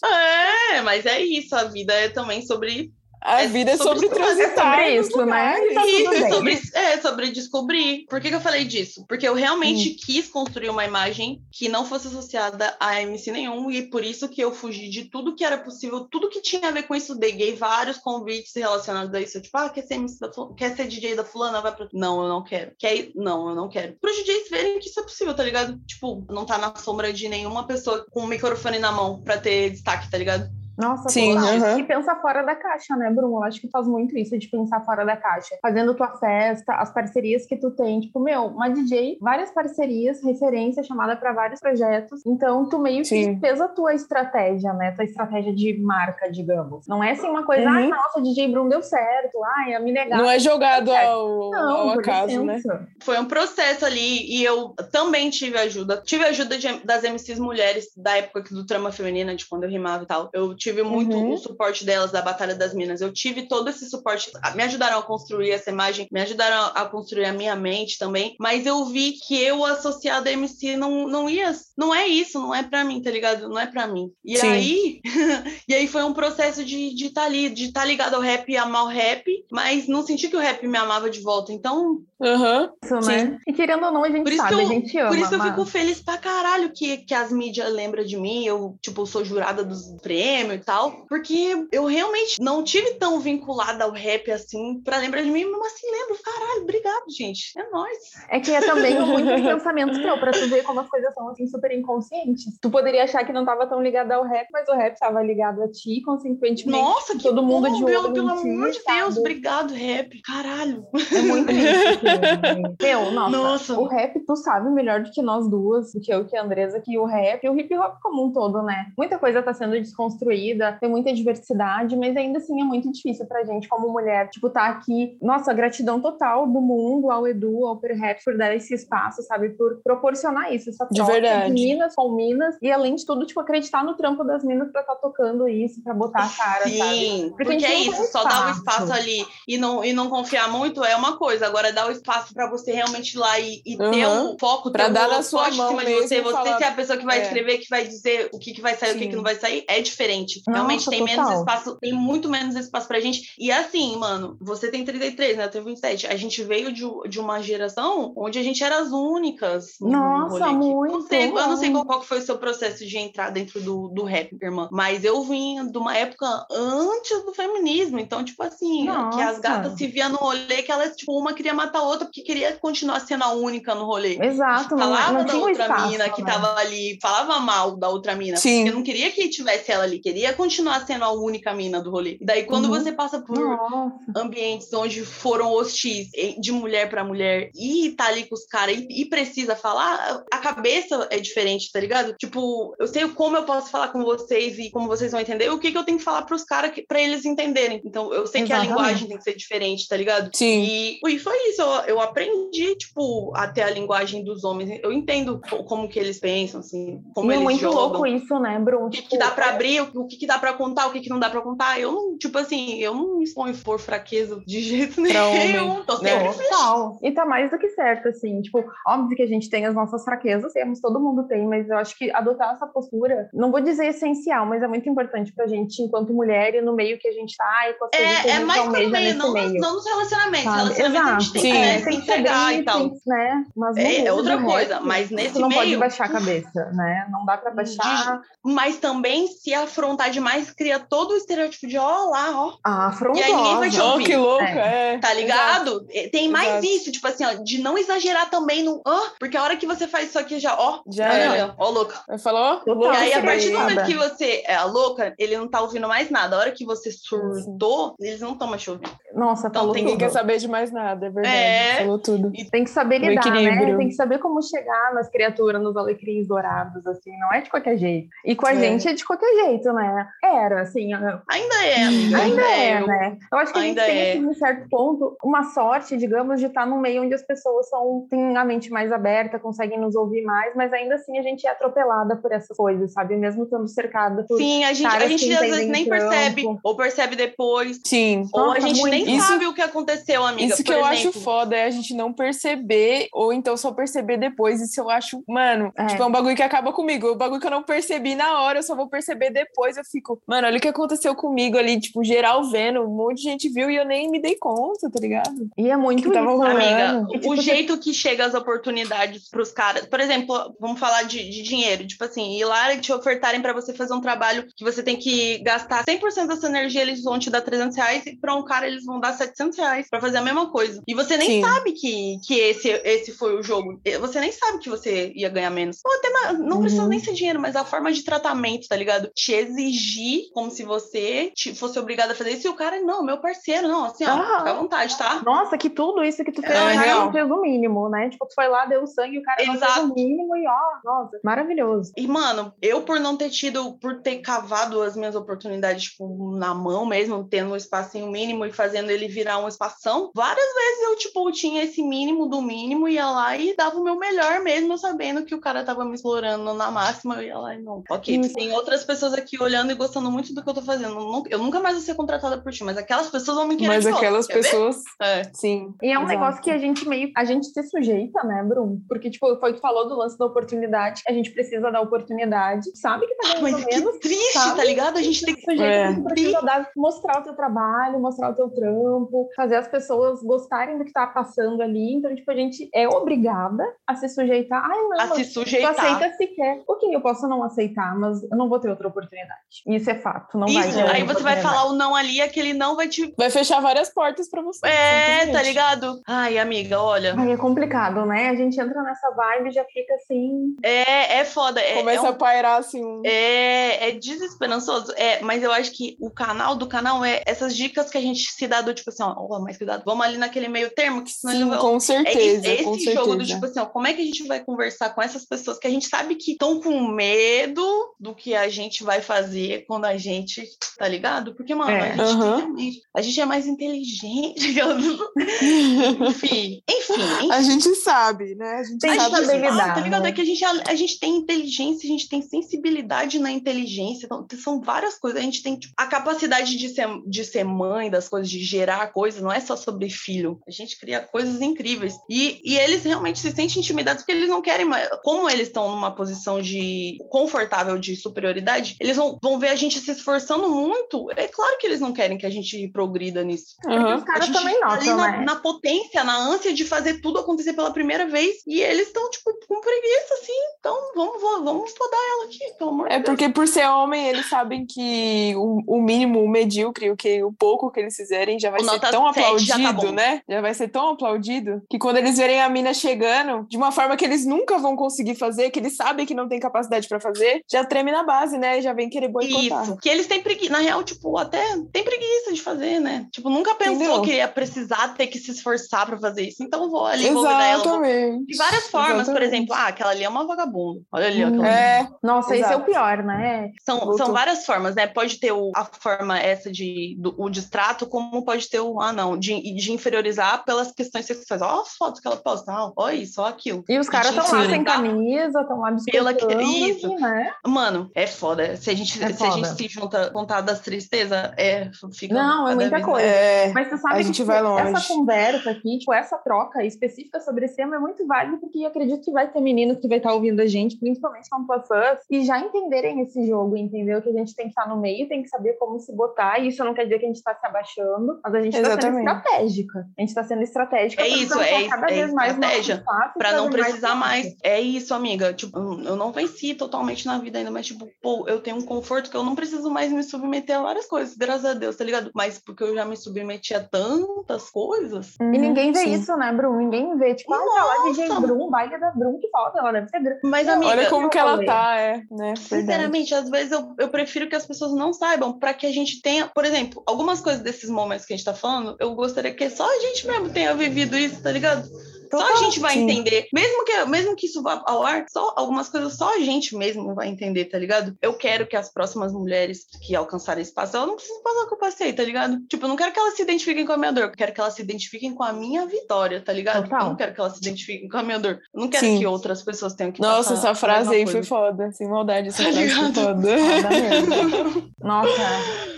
É, mas é isso. A vida é também sobre. A É vida é sobre sobre isso, é transitar. sobre isso, né? Tá isso, é sobre, é sobre descobrir. Por que, que eu falei disso? Porque eu realmente Hum. quis construir uma imagem que não fosse associada a MC nenhum, e por isso que eu fugi de tudo que era possível, tudo que tinha a ver com isso. Deguei vários convites relacionados a isso. Tipo, ah, quer ser, MC da Fulana? quer ser DJ da fulana? Vai pra. Não, eu não quero. Quer? Não, eu não quero. Para os DJs verem que isso é possível, tá ligado? Tipo, não tá na sombra de nenhuma pessoa com um microfone na mão pra ter destaque, tá ligado? Nossa, Sim, aham. E pensa fora da caixa, né, Bruno? Eu acho que faz muito isso de pensar fora da caixa. Fazendo tua festa, as parcerias que tu tem. Tipo, meu, uma DJ, várias parcerias, referência, chamada para vários projetos. Então, tu meio que Sim. fez a tua estratégia, né? Tua estratégia de marca, digamos. Não é assim uma coisa, Uhum. ai, nossa, DJ Bruno deu certo. Ai, a mina é gata. Não é jogado ao, Não, ao acaso, né? Foi um processo ali e eu também tive ajuda. Tive ajuda de- das MCs mulheres da época do Trama Feminina, de quando eu rimava e tal. Eu tive muito Uhum. o suporte delas da Batalha das Minas. Eu tive todo esse suporte. Me ajudaram a construir essa imagem, me ajudaram a construir a minha mente também. Mas eu vi que eu associado a MC não, não ia. Não é isso, não é pra mim, tá ligado? Não é pra mim. E Sim. aí. e aí foi um processo de estar de tá ali, de estar tá ligado ao rap e amar o rap, mas não senti que o rap me amava de volta. Então, Aham. Isso, né? E querendo ou não, a gente Por isso sabe, que eu- a gente ama. Por isso eu mas- fico feliz pra caralho que, que as mídias lembram de mim. Eu, tipo, sou jurada dos prêmios e tal. Porque eu realmente não tive tão vinculada ao rap assim pra lembrar de mim. Mas assim, lembro. Caralho, obrigado, gente. É nóis. É que é também muitos pensamentos teu, pra tu ver como as coisas são assim super inconscientes. Tu poderia achar que não tava tão ligado ao rap, mas o rap tava ligado a ti, consequentemente. Nossa, que todo mundo bom, de pelo, pelo amor de sabe? Deus. Obrigado, rap. Caralho. É muito isso. assim. Meu, nossa, Nossa. o rap, tu sabe melhor do que nós duas, do que eu que a Andresa, que o rap e o hip hop como um todo, né? Muita coisa tá sendo desconstruída, tem muita diversidade, mas ainda assim é muito difícil pra gente, como mulher, tipo, tá aqui. Nossa, gratidão total do mundo ao Edu, ao Per Rap, por dar esse espaço, sabe? Por proporcionar isso, essa De troca verdade. de minas com minas, e além de tudo, tipo, acreditar no trampo das minas pra tá tocando isso, pra botar a cara, sabe? Sim, Porque a porque, gente é isso, só dar o espaço. ali e não, e não confiar muito é uma coisa. Agora, dar o espaço pra você realmente ir lá e, e ter Uhum. o foco, Pra ter dar o na sua holofote em mão cima de mesmo você, e você falar- ser a pessoa que vai É. escrever, que vai dizer o que, que vai sair, o que, Sim. que não vai sair, é diferente. Nossa, realmente tem menos total. espaço, tem muito menos espaço pra gente. E assim, mano, você tem 33, né? Eu tenho 27. A gente veio de, de uma geração onde a gente era as únicas. no Nossa, muito, Eu não sei, eu não sei qual, qual que foi o seu processo de entrar dentro do, do rap, irmã. Mas eu vim de uma época antes do feminismo. Então, tipo assim, que as Nossa. gatas se via no rolê que elas, tipo, uma queria matar a outra porque queria continuar sendo a única no rolê. Exato, não, falava não da tinha o outra espaço, mina que né? tava ali, falava mal da outra mina. Sim. Porque não queria que tivesse ela ali, queria queria continuar sendo a única mina do rolê. Daí, quando Uhum. você passa por Nossa. ambientes onde foram hostis de mulher pra mulher e tá ali com os caras e, e precisa falar, a cabeça é diferente, tá ligado? Tipo, eu sei como eu posso falar com vocês e como vocês vão entender, o que, que eu tenho que falar pros caras pra eles entenderem. Então, eu sei que a Exatamente. linguagem tem que ser diferente, tá ligado? Sim. E, e foi isso, eu, eu aprendi, tipo, até a linguagem dos homens. Eu entendo co- como que eles pensam, assim, como e é eles muito jogam. louco isso, né, Bruno? O que, que dá pra abrir, o o que, que dá pra contar, o que, que não dá pra contar. Eu não, tipo assim, eu não me exponho por fraqueza de jeito nenhum. Tô né? sempre Total. E tá mais do que certo, assim. Tipo, óbvio que a gente tem as nossas fraquezas, temos, todo mundo tem, mas eu acho que adotar essa postura, não vou dizer essencial, mas é muito importante pra gente, enquanto mulher, e no meio que a gente tá, e com as coisas que É, a é gente mais almeja meio, não, meio. nos- não nos relacionamentos. sabe? Relacionamento a gente tem Sim. que né, É, se entregar e tal. tem né? Mas É, é outra coisa, mas nesse Você não pode meio- baixar a cabeça, né? Não dá pra baixar. Mas também se afrontar demais cria todo o estereótipo de ó lá, ó. a afrontosa. E aí ninguém vai te Oh, ouvir. que louco, É. é. Tá ligado? É, Tem mais Exato. isso, tipo assim, ó, de não exagerar também no ó, porque a hora que você faz isso aqui já, ó, Já é. ó, ó, louca. Falou? E aí, a partir do momento que você é a louca, ele não tá ouvindo mais nada. A hora que você surtou, eles não estão mais te ouvindo. Nossa, Então falou tem Ninguém tudo. quer saber de mais nada, é verdade. É. Falou tudo. Tem que saber lidar, né? Tem que saber como chegar nas criaturas, nos alecrins dourados, assim. Não é de qualquer jeito. E com a É. gente é de qualquer jeito, né? Era, assim. eu- Ainda é, amiga. Ainda é, eu- né? Eu acho que a gente Ainda tem, é. assim, em certo ponto, uma sorte, digamos, de estar num meio onde as pessoas são, têm a mente mais aberta, conseguem nos ouvir mais, mas ainda assim a gente é atropelada por essas coisas, sabe? Mesmo estando cercada por. Sim, a gente, a gente às vezes nem trampo. percebe, ou percebe depois. Sim. ou a Nossa, gente nem muito. Isso- sabe o que aconteceu, amiga. Isso que Por eu exemplo, acho foda é a gente não perceber, ou então só perceber depois. Isso eu acho, mano, É. tipo, é um bagulho que acaba comigo. O bagulho que eu não percebi na hora, eu só vou perceber depois. Eu fico, mano, olha o que aconteceu comigo ali, tipo, geral vendo, um monte de gente viu e eu nem me dei conta, tá ligado? E é muito Que tava isso, rolando. Amiga, E, tipo, o você- jeito que chega as oportunidades pros caras. Por exemplo, vamos falar de, de dinheiro. Tipo assim, ir lá e te ofertarem pra você fazer um trabalho que você tem que gastar 100% da sua energia, eles vão te dar 300 reais, e pra um cara eles vão dar 700 reais pra fazer a mesma coisa. E você nem Sim. sabe que, que esse, esse foi o jogo. Você nem sabe que você ia ganhar menos. Ou até não precisa Uhum. nem ser dinheiro, mas a forma de tratamento, tá ligado? Te exigir como se você fosse obrigada a fazer isso. E o cara, não, meu parceiro, não, assim, ó, Ah. fica à vontade, tá? Nossa, que tudo isso que tu fez, É, cara não fez o mínimo, né? Tipo, tu foi lá, deu sangue, o cara não fez Exato. o mínimo e ó, nossa, maravilhoso. E, mano, eu por não ter tido, por ter cavado as minhas oportunidades, tipo, na mão mesmo, tendo um espacinho mínimo e fazendo ele virar um espação, várias vezes eu, tipo, tinha esse mínimo do mínimo, ia lá e dava o meu melhor mesmo, sabendo que o cara tava me explorando na máxima, eu ia lá e não. Ok, tem outras pessoas aqui olhando e gostando muito do que eu tô fazendo. Eu nunca- mais vou ser contratada por ti, mas aquelas pessoas vão me querer Mas aquelas pessoas, É. sim. E é um exato. negócio que a gente meio. A gente se sujeita, né, Bruno? Porque, tipo, foi que falou do lance da oportunidade. A gente precisa da oportunidade. Sabe que tá ganhando Mas que menos. triste, sabe? tá ligado? A gente tem Se que sujeita, É. você precisa dar, mostrar o teu trabalho, mostrar o teu trampo, fazer as pessoas gostarem do que tá passando ali. Então, tipo, a gente é obrigada a se sujeitar. Ai, não, a se mas Tu sujeitar. aceita se quer. Ok, eu posso não aceitar, mas eu não vou ter outra oportunidade. Isso é fato, não vai Isso, outra aí você vai falar o não ali, aquele não vai te Vai fechar várias portas pra você. É, tá ligado? Ai, amiga, olha. Ai, é complicado, né? A gente entra nessa vibe e já fica assim. É, é foda. É, Começa é, a pairar assim um. é, é desesperançoso. É, mas eu acho que o canal do canal é essas dicas que a gente se dá do tipo assim, ó, ó, mais cuidado. Vamos ali naquele meio termo, que senão ele Sim, vai. com É certeza. esse, com esse certeza. jogo do tipo assim, ó, como é que a gente vai conversar com essas pessoas que a gente sabe que estão com medo do que a gente vai fazer quando a gente, tá ligado? Porque, mano, É. a, gente realmente- a gente é mais inteligente. enfim, enfim. A gente sabe, né? A gente Tem A sabe. lidar, tá ligado? né? É que a gente, a, gente tem inteligência, a gente tem sensibilidade na inteligência, então, são várias coisas. A gente tem tipo, a capacidade de ser, de ser mãe das coisas, de gerar coisas, não é só sobre filho. A gente cria coisas incríveis. E, e eles realmente se sentem intimidados porque eles não querem mais. Como eles estão numa posição de confortável de superioridade, eles vão, vão ver a gente se esforçando muito. É claro que eles não querem que a gente progrida nisso. Aham. Os caras A gente também tá ali na, né? na potência, na ânsia de fazer tudo acontecer pela primeira vez. E eles estão, tipo, com preguiça, assim. Então, vamos, vamos, vamos podar ela aqui, pelo amor É de Deus. porque por ser homem, eles sabem que o, o mínimo, o medíocre, o, que, o pouco que eles fizerem já vai O ser tão 7 já tá aplaudido, né? Já vai ser tão aplaudido que quando eles verem a mina chegando, de uma forma que eles nunca vão conseguir fazer, que eles sabem que não tem capacidade pra fazer, já treme na base, né? E já vem querer querer boicotar. Isso, que eles têm preguiça, na real, tipo, até tem preguiça de fazer, né? Tipo, nunca pensou Entendeu? que ia precisar ter que se esforçar pra fazer isso. Então vou ali, vou convidar ela. Vou... Exatamente. De várias formas, por Exatamente. exemplo, ah, aquela ali é uma vagabunda. Olha ali, ó, Hum. aquela É, Nossa, esse é Exato. o pior, né? São, são várias formas, né? Pode ter o- a forma essa de do, o distrato, como pode ter o, ah, não, de, de inferiorizar pelas questões sexuais. Ó, as fotos que ela posta, ah, ó isso, ó aquilo. E os caras estão lá sem camisa, estão lá Pela que- isso. né? Mano, é foda. Se a gente, É se, a gente se junta contar das tristezas, é, fica. Não, é muita coisa. é, Mas tu sabe A que gente tipo, vai longe. essa conversa aqui, tipo, essa troca específica sobre esse tema é muito válida, porque eu acredito que vai ter meninos que vai estar ouvindo a gente, principalmente são tuas fãs, e já entenderem esse jogo, entendeu? Que a gente tem que estar no meio, tem que saber como se botar, e isso não quer dizer que a gente está se abaixando, mas a gente está sendo estratégica. A gente está sendo estratégica É isso, é- cada é vez mais estratégia, Pra não precisar espaço. mais. É isso, amiga. Tipo, eu não venci totalmente na vida ainda, mas, tipo, pô, eu tenho um conforto que eu não preciso mais me submeter a várias coisas, graças a Deus, tá ligado? Mas porque eu já me submeti a tantas coisas. E ninguém vê Sim. isso, né, Brum? Ninguém vê. Tipo, ah, tá lá DJ Nossa! Brum, baile da Brum, que falta, ela deve ser grande. Mas, amiga, Olha como que ela falei. tá, é, né? Sinceramente, às vezes eu, eu prefiro que as pessoas não saibam, para que a gente tenha, por exemplo, algumas coisas desses momentos que a gente tá falando, eu gostaria que só a gente mesmo tenha vivido isso, tá ligado? Só a Total. gente vai Sim. entender. Mesmo que, mesmo que isso vá ao ar, só algumas coisas só a gente mesmo vai entender, tá ligado? Eu quero que as próximas mulheres que alcançarem espaço, elas não precisam passar o que eu passei, tá ligado? Tipo, eu não quero que elas se identifiquem com a minha dor, eu quero que elas se identifiquem com a minha vitória, tá ligado? Total. Eu não quero que elas se identifiquem com a minha dor. Eu não quero Sim. que outras pessoas tenham que Nossa, essa frase aí coisa. foi foda. Sem maldade, essa Tá frase foi ligado? foda. Foda mesmo. Nossa,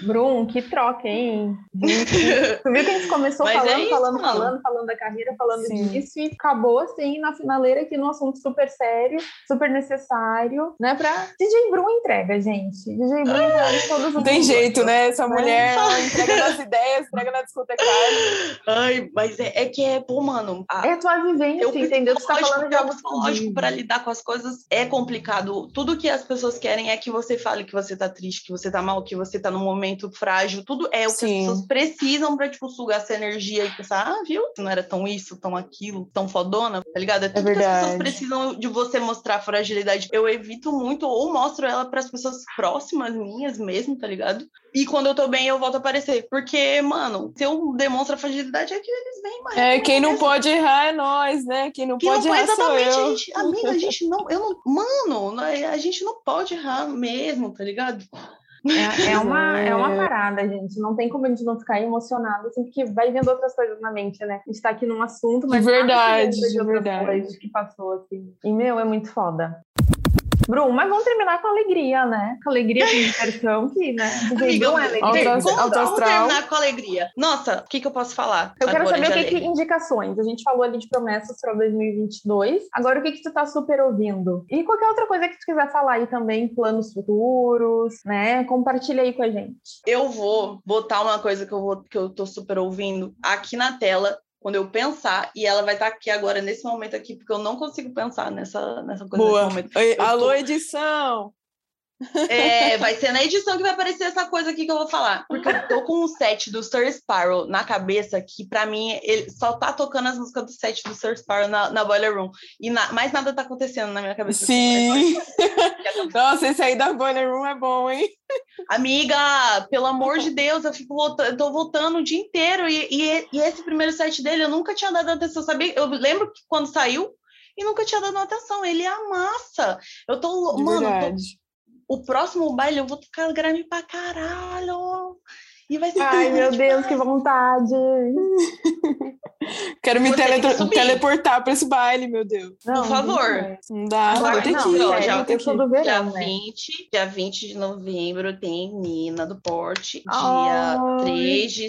Brum, que troca, hein? Tu viu que a gente começou Mas é falando, isso, falando, mano. falando, falando da carreira, falando Sim. disso, e acabou assim na finaleira aqui num assunto super sério, super necessário, né? Pra DJ Brum entrega, gente. DJ Brum entrega em todos os Não tem jeito, né? Essa Né? mulher ela entrega nas ideias, entrega na discotecagem. Ai, mas é, é que é, pô, mano. a- É a tua vivência, Eu entendeu? Tu tá falando de o algo psicológico para lidar com as coisas é complicado. Tudo que as pessoas querem é que você fale que você tá triste, que você tá mal, que você tá num momento frágil. Tudo é o que Sim. as pessoas precisam pra, tipo, sugar essa energia e pensar, ah, viu? Não era tão isso, tão aquilo, tão fodona, tá ligado? É tudo que as pessoas precisam de você mostrar fragilidade. Eu evito muito ou mostro ela pras pessoas próximas minhas mesmo, tá ligado? E quando eu tô bem, eu volto a aparecer. Porque, mano, se eu demonstro a fragilidade, é que eles vêm mais. É, quem não pode errar é nós, né? Quem não Que não pode pode errar sou exatamente, a eu. gente, amiga, a gente não, eu não, mano, né, a gente não pode errar mesmo, tá ligado? É, é uma, é uma parada, gente. Não tem como a gente não ficar emocionado, assim, porque vai vendo outras coisas na mente, né? A gente tá aqui num assunto, mas se verdade, de de verdade. que passou, assim. E, meu, é muito foda. Brum, mas vamos terminar com alegria, né? Com alegria com diversão, que, né? Amiga, Brum é alegria. Alto- vamos, vamos terminar com alegria. Nossa, o que, que eu posso falar? Eu quero saber o de que, que indicações. A gente falou ali de promessas para 2022. Agora, o que que tu tá super ouvindo? E qualquer outra coisa que tu quiser falar aí também, planos futuros, né? Compartilha aí com a gente. Eu vou botar uma coisa que eu, vou, que eu tô super ouvindo aqui na tela, quando eu pensar, e ela vai estar aqui agora, nesse momento aqui, porque eu não consigo pensar nessa, nessa coisa Boa. Oi, Alô, tô- edição! É, vai ser na edição que vai aparecer essa coisa aqui que eu vou falar. Porque eu tô com o set do Sir Sparrow na cabeça, que pra mim ele só tá tocando as músicas do set do Sir Sparrow na, na Boiler Room. E na- mais nada tá acontecendo na minha cabeça. Sim! Nossa, esse aí da Boiler Room é bom, hein? Amiga, pelo amor de Deus, eu fico voltando, eu tô voltando o dia inteiro. E, e, e esse primeiro set dele eu nunca tinha dado atenção. Sabia? Eu lembro que quando saiu. E nunca tinha dado atenção. Ele amassa. Eu tô. De mano, tô. O próximo baile eu vou tocar grave pra caralho. E vai ser Ai, meu Deus, que vontade! Quero me tem teletro- teleportar pra esse baile, meu Deus. Não, favor. gente, Não dá, Agora vou ter não, que ir. já ir. todo Dia verão, né? 20, dia 20 de novembro tem Nina do Porte. Dia, Ai. 3 de,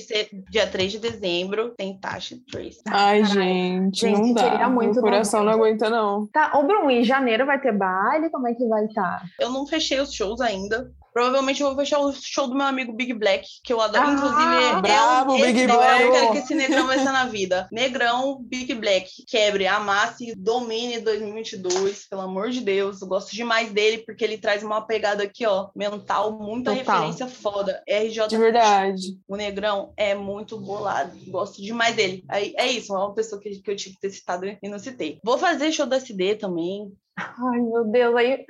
dia 3 de dezembro tem Tasha Trace. Ai, Caralho. gente, Gente, não dá. muito Meu coração não aguenta, não. Tá, ô Brum, em janeiro vai ter baile? Como é que vai estar? Eu não fechei os shows ainda. Provavelmente eu vou fechar o show do meu amigo Big Black, que eu adoro. Ah, Inclusive, bravo, eu, esse Big Black. eu quero que esse negrão vai ser na vida. Negrão, Big Black, quebre, amasse, domine 2022, pelo amor de Deus. Eu gosto demais dele, porque ele traz uma pegada aqui, ó, mental, muita Total. referência foda. RJ De verdade. o Negrão é muito bolado. Gosto demais dele. Aí, é isso, é uma pessoa que, que eu tinha que ter citado e não citei. Vou fazer show da SD também. Ai, meu Deus, aí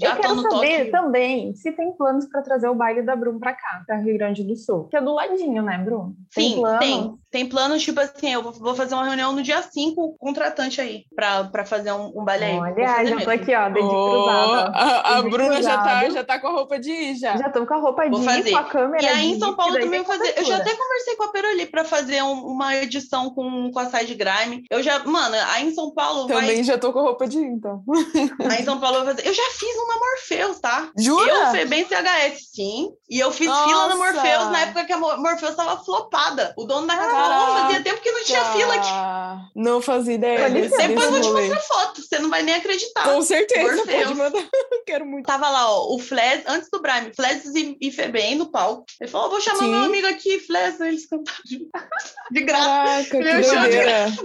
Já eu quero saber toque. também se tem planos para trazer o baile da Brum pra cá, pra Rio Grande do Sul. Que é do ladinho, né, Brum? Tem Sim, planos? tem. Tem planos, tipo assim, eu vou, fazer uma reunião no dia 5 com o contratante aí, pra, pra fazer um, um. Vou Olha, já mesmo. tô aqui, ó, dedinho Oh, cruzado. a, a Bruna já tá, já tá com a roupa de ir já. Já tô com a roupa Vou de fazer. com a câmera E aí em São Paulo também vou fazer. Eu já até conversei com a Peroli pra fazer um- uma edição com, com a Side Grime. Eu já, mano, aí em São Paulo vai. Também já tô com a roupa de ir, então. Aí em São Paulo eu vou fazer. Eu já fiz uma Morpheus, tá? Jura? Eu, Febem CHS, sim. E eu fiz fila na Nossa! Morpheus na época que a Mor- Morpheus tava flopada. O dono da casa "Ô, fazia tempo que não tinha fila aqui. Não fazia ideia desse, Depois eu vou te mostrar foto, você não vai nem acreditar. Com certeza, pode mandar. Quero muito. Tava lá, ó, o Fles, antes do Brime, Fles e, e Febem no palco. Ele falou, vou chamar Sim. meu amigo aqui, Fles, eles cantaram de, graça. Caraca, que Meu show de doideira.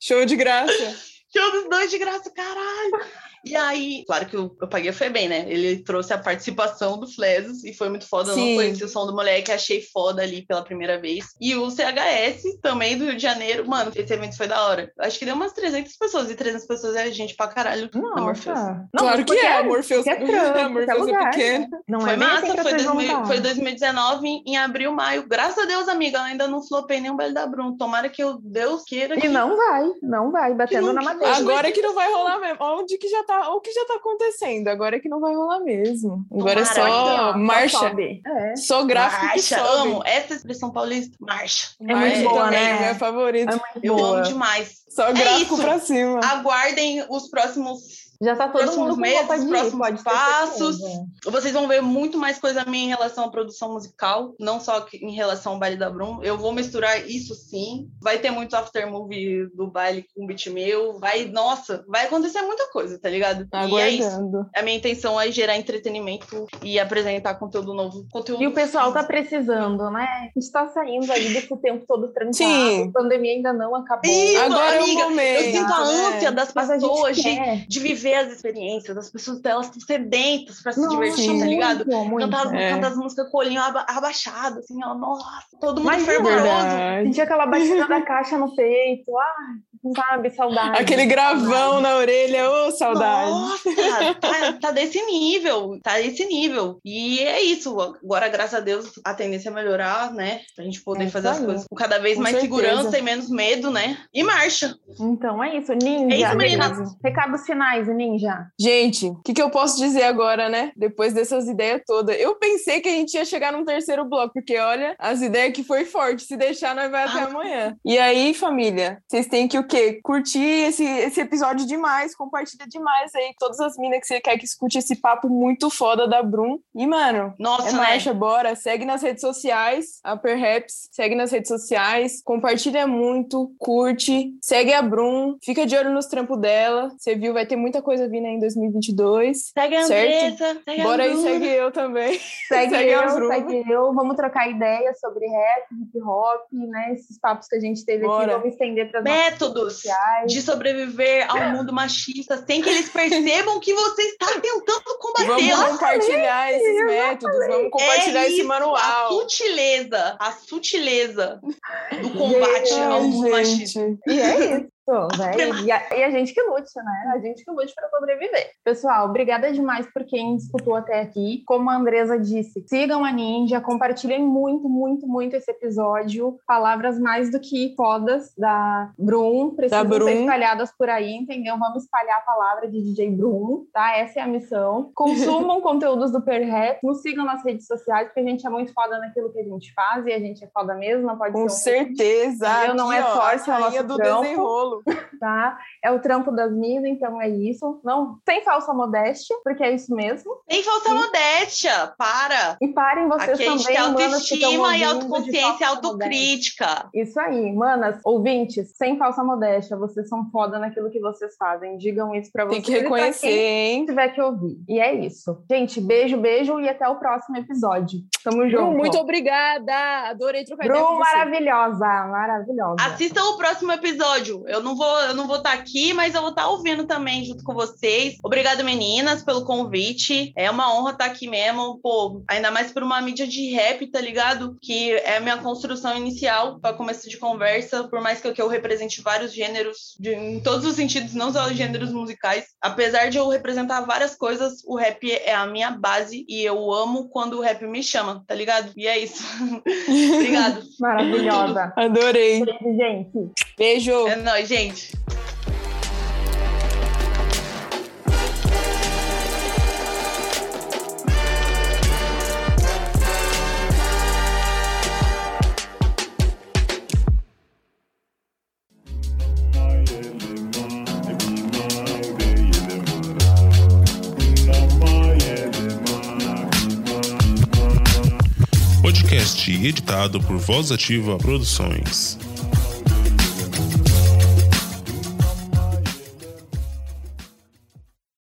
Show de graça. Show dos dois de graça, caralho. E aí, claro que eu, eu paguei o Febem, né? Ele trouxe a participação do Flesos e foi muito foda. Eu Sim. não conheci o som do moleque, achei foda ali pela primeira vez. E o CHS, também do Rio de Janeiro. Mano, esse evento foi da hora. Acho que deu umas 300 pessoas. E 300 pessoas é gente pra caralho na Morpheus. Não, claro que é, Morpheus. qualquer trampo, a Morpheus é lugar, pequeno. Não Foi é bem assim massa, pra foi, vocês 2000 juntar. foi 2019, em, em abril, maio. Graças a Deus, amiga, eu ainda não flopei nenhum baile da Brum. Tomara que o Deus queira que... E não vai, não vai, batendo não- na que madeira. Agora é que não vai rolar mesmo. Onde que já tá, o que já tá acontecendo? Agora é que não vai rolar mesmo. Agora é Tomara, só aqui, Só marcha. sobe. É. Só gráfico que Marcha, sobe. amo. Essa expressão paulista, marcha. É muito Marcha boa, também, né? minha favorita. É muito Eu boa. amo demais. Só gráfico isso. pra cima. Aguardem os próximos Já tá todo Próximos mundo com meses, roupa de ir, próximos passos. certeza. Vocês vão ver muito mais coisa minha em relação à produção musical, não só em relação ao baile da Brum. Eu vou misturar isso sim. Vai ter muito aftermovie do baile com beat meu. Vai, nossa, vai acontecer muita coisa, tá ligado? E é isso. A minha intenção é gerar entretenimento e apresentar conteúdo novo. Conteúdo E o pessoal tá precisando, né? A gente tá saindo aí desse tempo todo trancado. Sim. A pandemia ainda não acabou. Ih, Agora é o amiga, momento, Eu sinto a né? ânsia das Mas a pessoas gente de, de viver as experiências, das pessoas elas estão sedentas pra se Nossa, divertir, tá ligado? muito. Cantar as, É. cantar as músicas com o olhinho aba- abaixado, assim, ó, nossa, todo mundo Imagina. fervoroso. Verdade. Sentir aquela batida da caixa no peito. Ai, sabe, saudade. Aquele gravão na orelha, ô saudade. Nossa, tá, tá desse nível, tá desse nível. E é isso. Agora, graças a Deus, a tendência é melhorar, né? Pra gente poder É fazer as coisas com cada vez Com mais certeza. segurança e menos medo, né? E marcha. Então é isso, Ninja. É isso, meninas. recados, recados finais, Ninja. Gente, o que, que eu posso dizer agora, né? Depois dessas ideias todas. Eu pensei que a gente ia chegar num terceiro bloco, porque olha, as ideias que foi forte. Se deixar, nós vai até Ah. amanhã. E aí, família, vocês têm que o quê? Curtir esse, esse episódio demais, compartilha demais aí todas as minas que você quer que escute esse papo muito foda da Brum. E, mano, Nossa, é né? marcha, bora. Segue nas redes sociais, a Perhaps. Segue nas redes sociais. Compartilha muito, curte. Segue a Brum. Fica de olho nos trampos dela. Você viu, vai ter muita coisa vindo aí em 2022. Segue a Certo? Andressa, segue Bora a aí, segue eu também. Segue, Segue a eu, Bruna. segue eu. Vamos trocar ideias sobre rap, hip hop, né? Esses papos que a gente teve Bora. aqui. Vamos estender para as Métodos sociais. de sobreviver ao mundo machista sem que eles percebam que você está tentando Vamos combatê-lo. compartilhar esses métodos, vamos compartilhar É esse isso, A manual. sutileza, a sutileza do combate Ai, ao mundo machista. gente. E é isso. Né? E, a, e a gente que lute, né? A gente que lute para sobreviver. Pessoal, obrigada demais por quem escutou até aqui. Como a Andresa disse, sigam a Ninja, compartilhem muito, muito, muito esse episódio. Palavras mais do que fodas da Brum, precisam Da Brum. ser espalhadas por aí, entendeu? Vamos espalhar a palavra de DJ Brum, tá? Essa é a missão. Consumam conteúdos do Perrap, nos sigam nas redes sociais, porque a gente é muito foda naquilo que a gente faz e a gente é foda mesmo, não pode Com ser um certeza. Entendeu? Não é forte, a nosso do trampo. desenrolo. Tá? É o trampo das minas, então é isso. Não, sem falsa modéstia, porque é isso mesmo. Sem falsa modéstia, para. E parem vocês Aqui a gente também, tem que estão autoestima e autoconsciência e modéstia. autocrítica. Isso aí, manas, ouvintes, sem falsa modéstia, vocês são foda naquilo que vocês fazem. Digam isso pra Tem vocês. que e pra reconhecer, quem hein? tiver que ouvir. E é isso. Gente, beijo, beijo e até o próximo episódio. Tamo junto. Muito obrigada. Adorei trocar ideia Brum, com você. maravilhosa, maravilhosa. Assistam o próximo episódio. Eu eu não vou eu não vou estar tá aqui, mas eu vou estar tá ouvindo também junto com vocês. Obrigado, meninas, pelo convite. É uma honra estar tá aqui mesmo, pô, ainda mais por uma mídia de rap, tá ligado? Que é a minha construção inicial para começo de conversa, por mais que eu, que eu represente vários gêneros, de, em todos os sentidos, não só gêneros musicais. Apesar de eu representar várias coisas, o rap é a minha base e eu amo quando o rap me chama, tá ligado? E é isso. Obrigado. Maravilhosa. Adorei. Beijo, gente. Beijo. É nóis, gente. Podcast editado por Voz Ativa Produções.